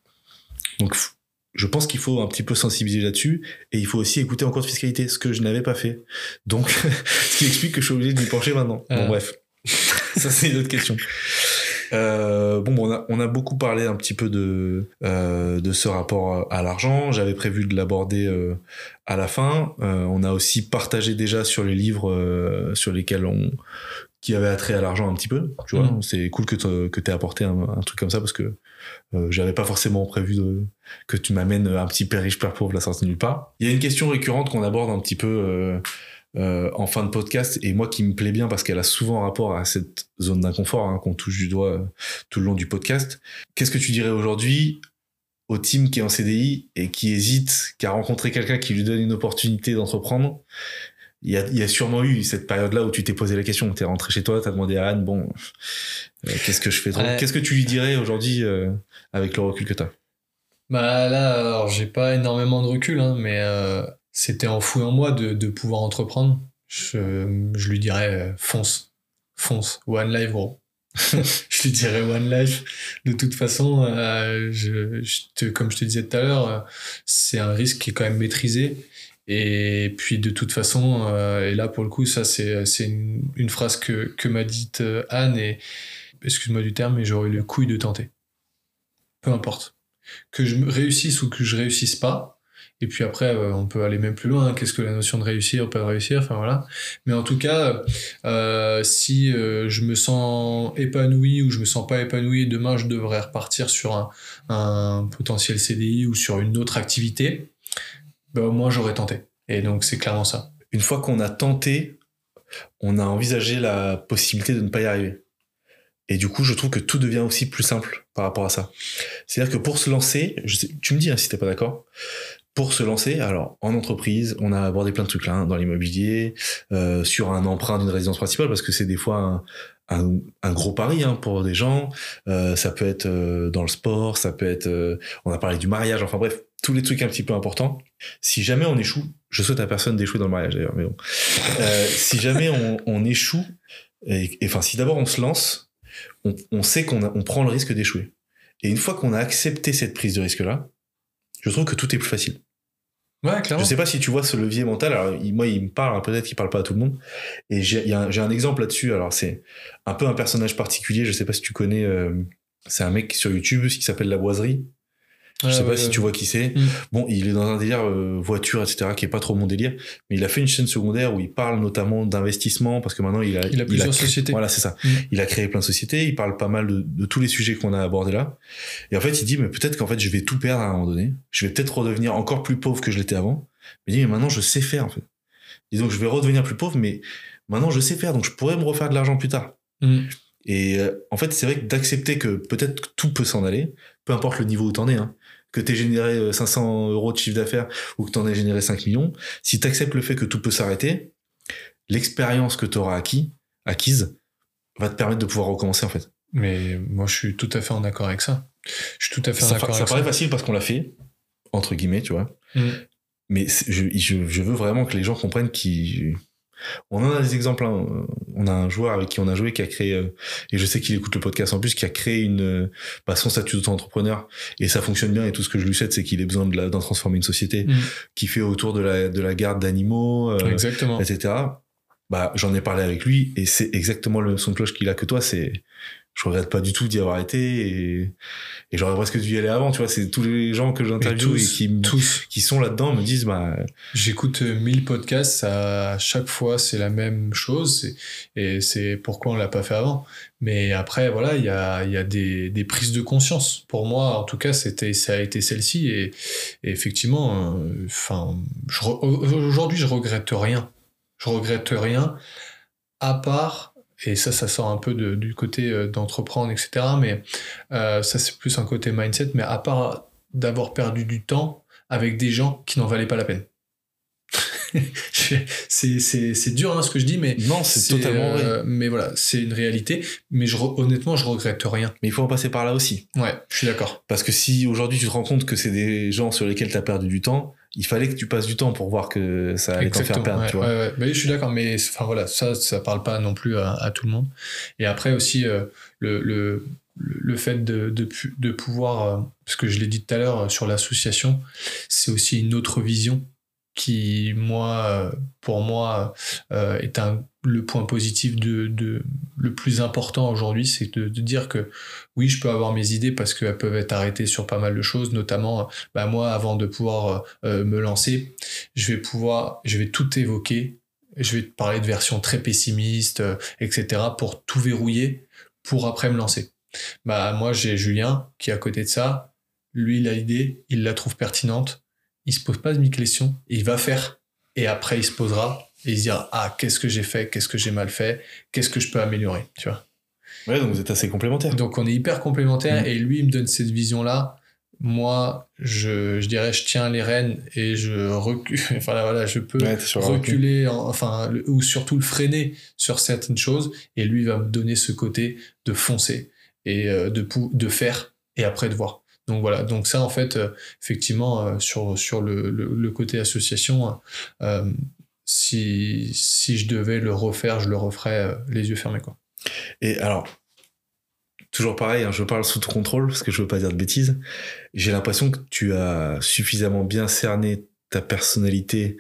Donc je pense qu'il faut un petit peu sensibiliser là-dessus et il faut aussi écouter encore de fiscalité, ce que je n'avais pas fait. Donc ce qui explique que je suis obligé de m'y pencher maintenant. Bon ah. bref, ça c'est une autre question. Euh, bon, on a, on a beaucoup parlé un petit peu de, euh, de ce rapport à l'argent. J'avais prévu de l'aborder euh, à la fin. On a aussi partagé déjà sur les livres sur lesquels on qui avaient attrait à l'argent un petit peu. Tu vois, mm. c'est cool que tu aies apporté un, un, truc comme ça parce que j'avais pas forcément prévu de, que tu m'amènes un petit père riche père pauvre la sortie nulle part. Il y a une question récurrente qu'on aborde un petit peu euh, en fin de podcast. Et moi qui me plaît bien parce qu'elle a souvent rapport à cette zone d'inconfort hein, qu'on touche du doigt euh, tout le long du podcast. Qu'est-ce que tu dirais aujourd'hui au team qui est en CDI et qui hésite, qui a rencontré quelqu'un qui lui donne une opportunité d'entreprendre? Il y, a, il y a sûrement eu cette période-là où tu t'es posé la question, tu es rentré chez toi, tu as demandé à Anne, bon, euh, qu'est-ce que je fais Qu'est-ce que tu lui dirais aujourd'hui avec le recul que tu as Bah là, alors j'ai pas énormément de recul, hein, mais c'était enfoui en moi de, de pouvoir entreprendre. Je, je, lui dirais euh, fonce, fonce, one life gros. je lui dirais one life. De toute façon, euh, je, te, comme je te disais tout à l'heure, euh, c'est un risque qui est quand même maîtrisé. Et puis de toute façon, et là pour le coup, ça c'est une, une, phrase que, que m'a dite Anne, et excuse-moi du terme, mais j'aurais eu le couille de tenter. Peu importe. Que je réussisse ou que je réussisse pas, et puis après, euh, on peut aller même plus loin. Qu'est-ce que la notion de réussir, pas de réussir, enfin voilà. Mais en tout cas, euh, si euh, je me sens épanoui ou je me sens pas épanoui, demain je devrais repartir sur un, potentiel CDI ou sur une autre activité, ben, au moins j'aurais tenté. Et donc c'est clairement ça. Une fois qu'on a tenté, on a envisagé la possibilité de ne pas y arriver. Et du coup, je trouve que tout devient aussi plus simple par rapport à ça. C'est-à-dire que pour se lancer, tu me dis hein, si t'es pas d'accord, pour se lancer, alors en entreprise, on a abordé plein de trucs là, hein, dans l'immobilier, euh, sur un emprunt d'une résidence principale, parce que c'est des fois un, gros pari hein, pour des gens. Euh, ça peut être euh, dans le sport, ça peut être, on a parlé du mariage, enfin bref, tous les trucs un petit peu importants. Si jamais on échoue, je souhaite à personne d'échouer dans le mariage d'ailleurs, mais bon. Si jamais on, échoue, et, enfin si d'abord on se lance, on, sait qu'on on prend le risque d'échouer. Et une fois qu'on a accepté cette prise de risque là, je trouve que tout est plus facile. Je sais pas si tu vois ce levier mental. Alors, moi, il me parle, peut-être qu'il parle pas à tout le monde. Et j'ai un, un, exemple là-dessus. Alors, c'est un peu un personnage particulier. Je sais pas si tu connais. Euh, c'est un mec sur YouTube qui s'appelle La Boiserie. Je sais pas si tu vois qui c'est. Mm. Bon, il est dans un délire euh, voiture, etc., qui est pas trop mon délire. Mais il a fait une chaîne secondaire où il parle notamment d'investissement parce que maintenant il a, il a plusieurs sociétés. Voilà, c'est ça. Mm. Il a créé plein de sociétés. Il parle pas mal de, de tous les sujets qu'on a abordés là. Et en fait, il dit, mais peut-être qu'en fait, je vais tout perdre à un moment donné. Je vais peut-être redevenir encore plus pauvre que je l'étais avant. Mais il dit, mais maintenant, je sais faire, en fait. Disons que je vais redevenir plus pauvre, mais maintenant, je sais faire. Donc, je pourrais me refaire de l'argent plus tard. Mm. Et euh, en fait, c'est vrai que d'accepter que peut-être que tout peut s'en aller, peu importe le niveau où t'en es, hein, que tu généré 500 euh, euros de chiffre d'affaires ou que tu en aies généré 5 millions, si tu acceptes le fait que tout peut s'arrêter, l'expérience que tu auras acquis, acquise va te permettre de pouvoir recommencer en fait. Mais moi, je suis tout à fait en accord avec ça. Je suis tout à fait en accord avec ça. Ça paraît facile parce qu'on l'a fait, entre guillemets, tu vois. Mm. Mais je, je, je, veux vraiment que les gens comprennent qu'ils on en a des exemples. Hein. On a un joueur avec qui on a joué qui a créé, euh, et je sais qu'il écoute le podcast en plus, qui a créé une, bah, son statut d'auto-entrepreneur et ça fonctionne bien. Et tout ce que je lui souhaite, c'est qu'il ait besoin de d'en transformer une société mm. qui fait autour de la, de la garde d'animaux, euh, Exactement. etc. Bah, j'en ai parlé avec lui et c'est exactement le son de cloche qu'il a que toi. C'est je regrette pas du tout d'y avoir été et, et j'aurais presque dû y aller avant tu vois. C'est tous les gens que j'interviewe et, qui tous. qui sont là-dedans me disent bah j'écoute 1000 euh, podcasts à chaque fois c'est la même chose et c'est pourquoi on l'a pas fait avant. Mais après voilà il y a il y a des, des prises de conscience. Pour moi en tout cas c'était ça a été celle-ci et, effectivement euh, enfin aujourd'hui je regrette rien. Je regrette rien à part et ça, ça sort un peu du côté euh, d'entreprendre, etc. Mais euh, ça, c'est plus un côté mindset. Mais à part d'avoir perdu du temps avec des gens qui n'en valaient pas la peine. c'est dur hein, ce que je dis, mais non, c'est totalement vrai. Euh, mais voilà, c'est une réalité. Mais je, honnêtement, je regrette rien. Mais il faut en passer par là aussi. Ouais, je suis d'accord. Parce que si aujourd'hui tu te rends compte que c'est des gens sur lesquels tu as perdu du temps, il fallait que tu passes du temps pour voir que ça allait t'en faire perdre, tu vois. Ouais, ouais. je suis d'accord, mais enfin voilà, ça, ça parle pas non plus à, tout le monde. Et après aussi, euh, le, le, le, fait de, de, de pouvoir, euh, parce que je l'ai dit tout à l'heure euh, sur l'association, c'est aussi une autre vision qui, moi, pour moi, euh, est un, le point positif de, de le plus important aujourd'hui, c'est de, de, dire que oui, je peux avoir mes idées parce qu'elles peuvent être arrêtées sur pas mal de choses, notamment, bah, moi, avant de pouvoir euh, me lancer, je vais pouvoir, je vais tout évoquer, je vais te parler de versions très pessimistes, euh, etc., pour tout verrouiller, pour après me lancer. Bah, moi, j'ai Julien qui à côté de ça. Lui, il a l'idée, il la trouve pertinente il se pose pas de mille questions, il va faire, et après il se posera et il se dira ah qu'est-ce que j'ai fait, qu'est-ce que j'ai mal fait, qu'est-ce que je peux améliorer, tu vois? Ouais, donc vous êtes assez complémentaires. Donc on est hyper complémentaires mm. et lui il me donne cette vision là. Moi, je, je dirais, je tiens les rênes et je recule. Enfin voilà, je peux reculer, enfin ou surtout le freiner sur certaines choses. Et lui va me donner ce côté de foncer et euh, de de faire et après de voir. Donc voilà, donc ça en fait, euh, effectivement, euh, sur, sur le, le, côté association, euh, si, si je devais le refaire, je le referais les yeux fermés. Quoi. Et alors, toujours pareil, hein, je parle sous contrôle parce que je veux pas dire de bêtises. J'ai l'impression que tu as suffisamment bien cerné ta personnalité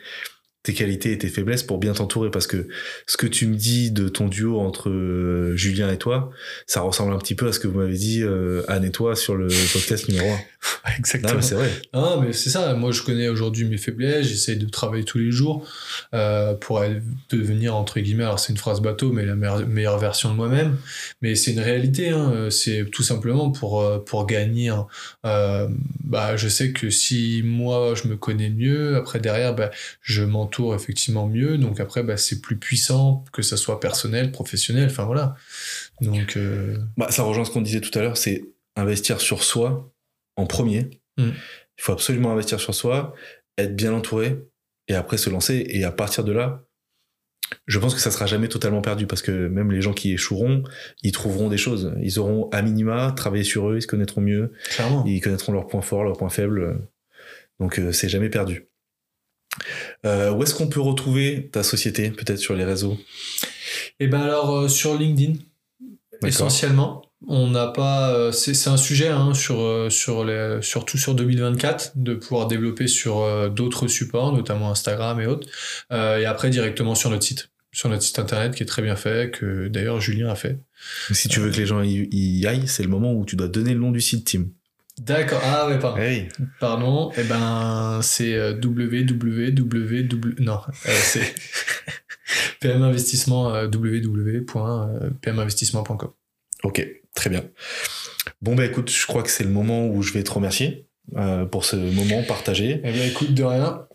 tes qualités et tes faiblesses pour bien t'entourer parce que ce que tu me dis de ton duo entre euh, Julien et toi, ça ressemble un petit peu à ce que vous m'avez dit euh, Anne et toi sur le podcast numéro 1. Exactement. c'est vrai. Ah, mais c'est ça. Moi, je connais aujourd'hui mes faiblesses. J'essaie de travailler tous les jours euh, pour devenir, entre guillemets, alors c'est une phrase bateau, mais la meilleure, version de moi-même. Mais c'est une réalité. Hein. C'est tout simplement pour, euh, pour gagner. Hein. Euh, bah, je sais que si moi, je me connais mieux, après, derrière, bah, je m'entoure effectivement mieux. Donc après, bah, c'est plus puissant, que ça soit personnel, professionnel. Enfin, voilà. Donc. Euh, bah, ça rejoint ce qu'on disait tout à l'heure, c'est investir sur soi en premier. Mm. Il faut absolument investir sur soi, être bien entouré et après se lancer. Et à partir de là, je pense que ça sera jamais totalement perdu parce que même les gens qui échoueront, ils trouveront des choses. Ils auront à minima travaillé sur eux, ils se connaîtront mieux. Ils connaîtront leurs points forts, leurs points faibles. Donc euh, c'est jamais perdu. Euh, où est-ce qu'on peut retrouver ta société, peut-être sur les réseaux? Eh ben alors euh, sur LinkedIn, essentiellement. On n'a pas, euh, c'est un sujet hein, sur, euh, sur les, surtout sur 2024 de pouvoir développer sur euh, d'autres supports, notamment Instagram et autres, et après directement sur notre site, sur notre site internet qui est très bien fait, que d'ailleurs Julien a fait. Si tu veux que les gens y, aillent, c'est le moment où tu dois donner le nom du site, Tim. D'accord. Ah ouais, pardon. Pardon. Eh ben, c'est www. Non, c'est pminvestissement www.pminvestissement.com. Ok. Très bien. Bon, bah écoute, je crois que c'est le moment où je vais te remercier euh, pour ce moment partagé. Eh bien, écoute, de rien.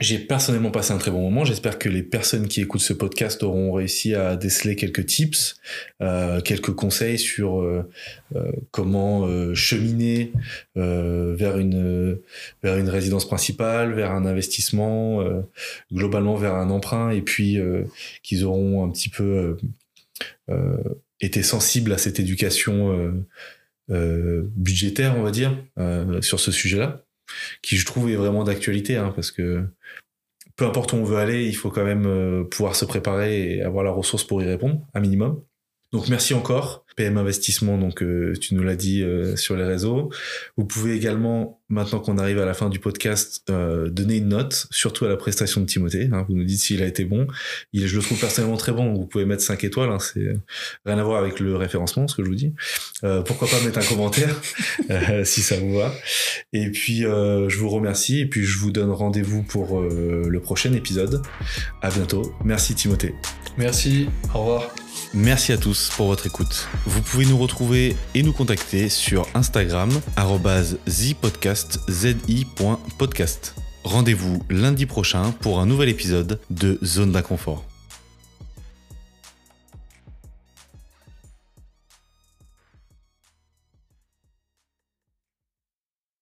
J'ai personnellement passé un très bon moment. J'espère que les personnes qui écoutent ce podcast auront réussi à déceler quelques tips, euh, quelques conseils sur euh, comment cheminer vers une vers une résidence principale, vers un investissement, globalement vers un emprunt, et puis qu'ils auront un petit peu était sensible à cette éducation budgétaire, on va dire, sur ce sujet-là, qui je trouve est vraiment d'actualité, hein, parce que peu importe où on veut aller, il faut quand même pouvoir se préparer et avoir la ressource pour y répondre, un minimum. Donc merci encore. PM Investissement, donc euh, tu nous l'as dit euh, sur les réseaux. Vous pouvez également, maintenant qu'on arrive à la fin du podcast, euh, donner une note, surtout à la prestation de Timothée. Hein. vous nous dites s'il a été bon. Il, je le trouve personnellement très bon. Vous pouvez mettre 5 étoiles. Hein. c'est rien à voir avec le référencement, ce que je vous dis. pourquoi pas mettre un commentaire si ça vous va. Et puis je vous remercie et puis je vous donne rendez-vous pour le prochain épisode. À bientôt. Merci Timothée. Merci. Au revoir. Merci à tous pour votre écoute. Vous pouvez nous retrouver et nous contacter sur Instagram @zipodcast.zi.podcast. Rendez-vous lundi prochain pour un nouvel épisode de Zone d'inconfort.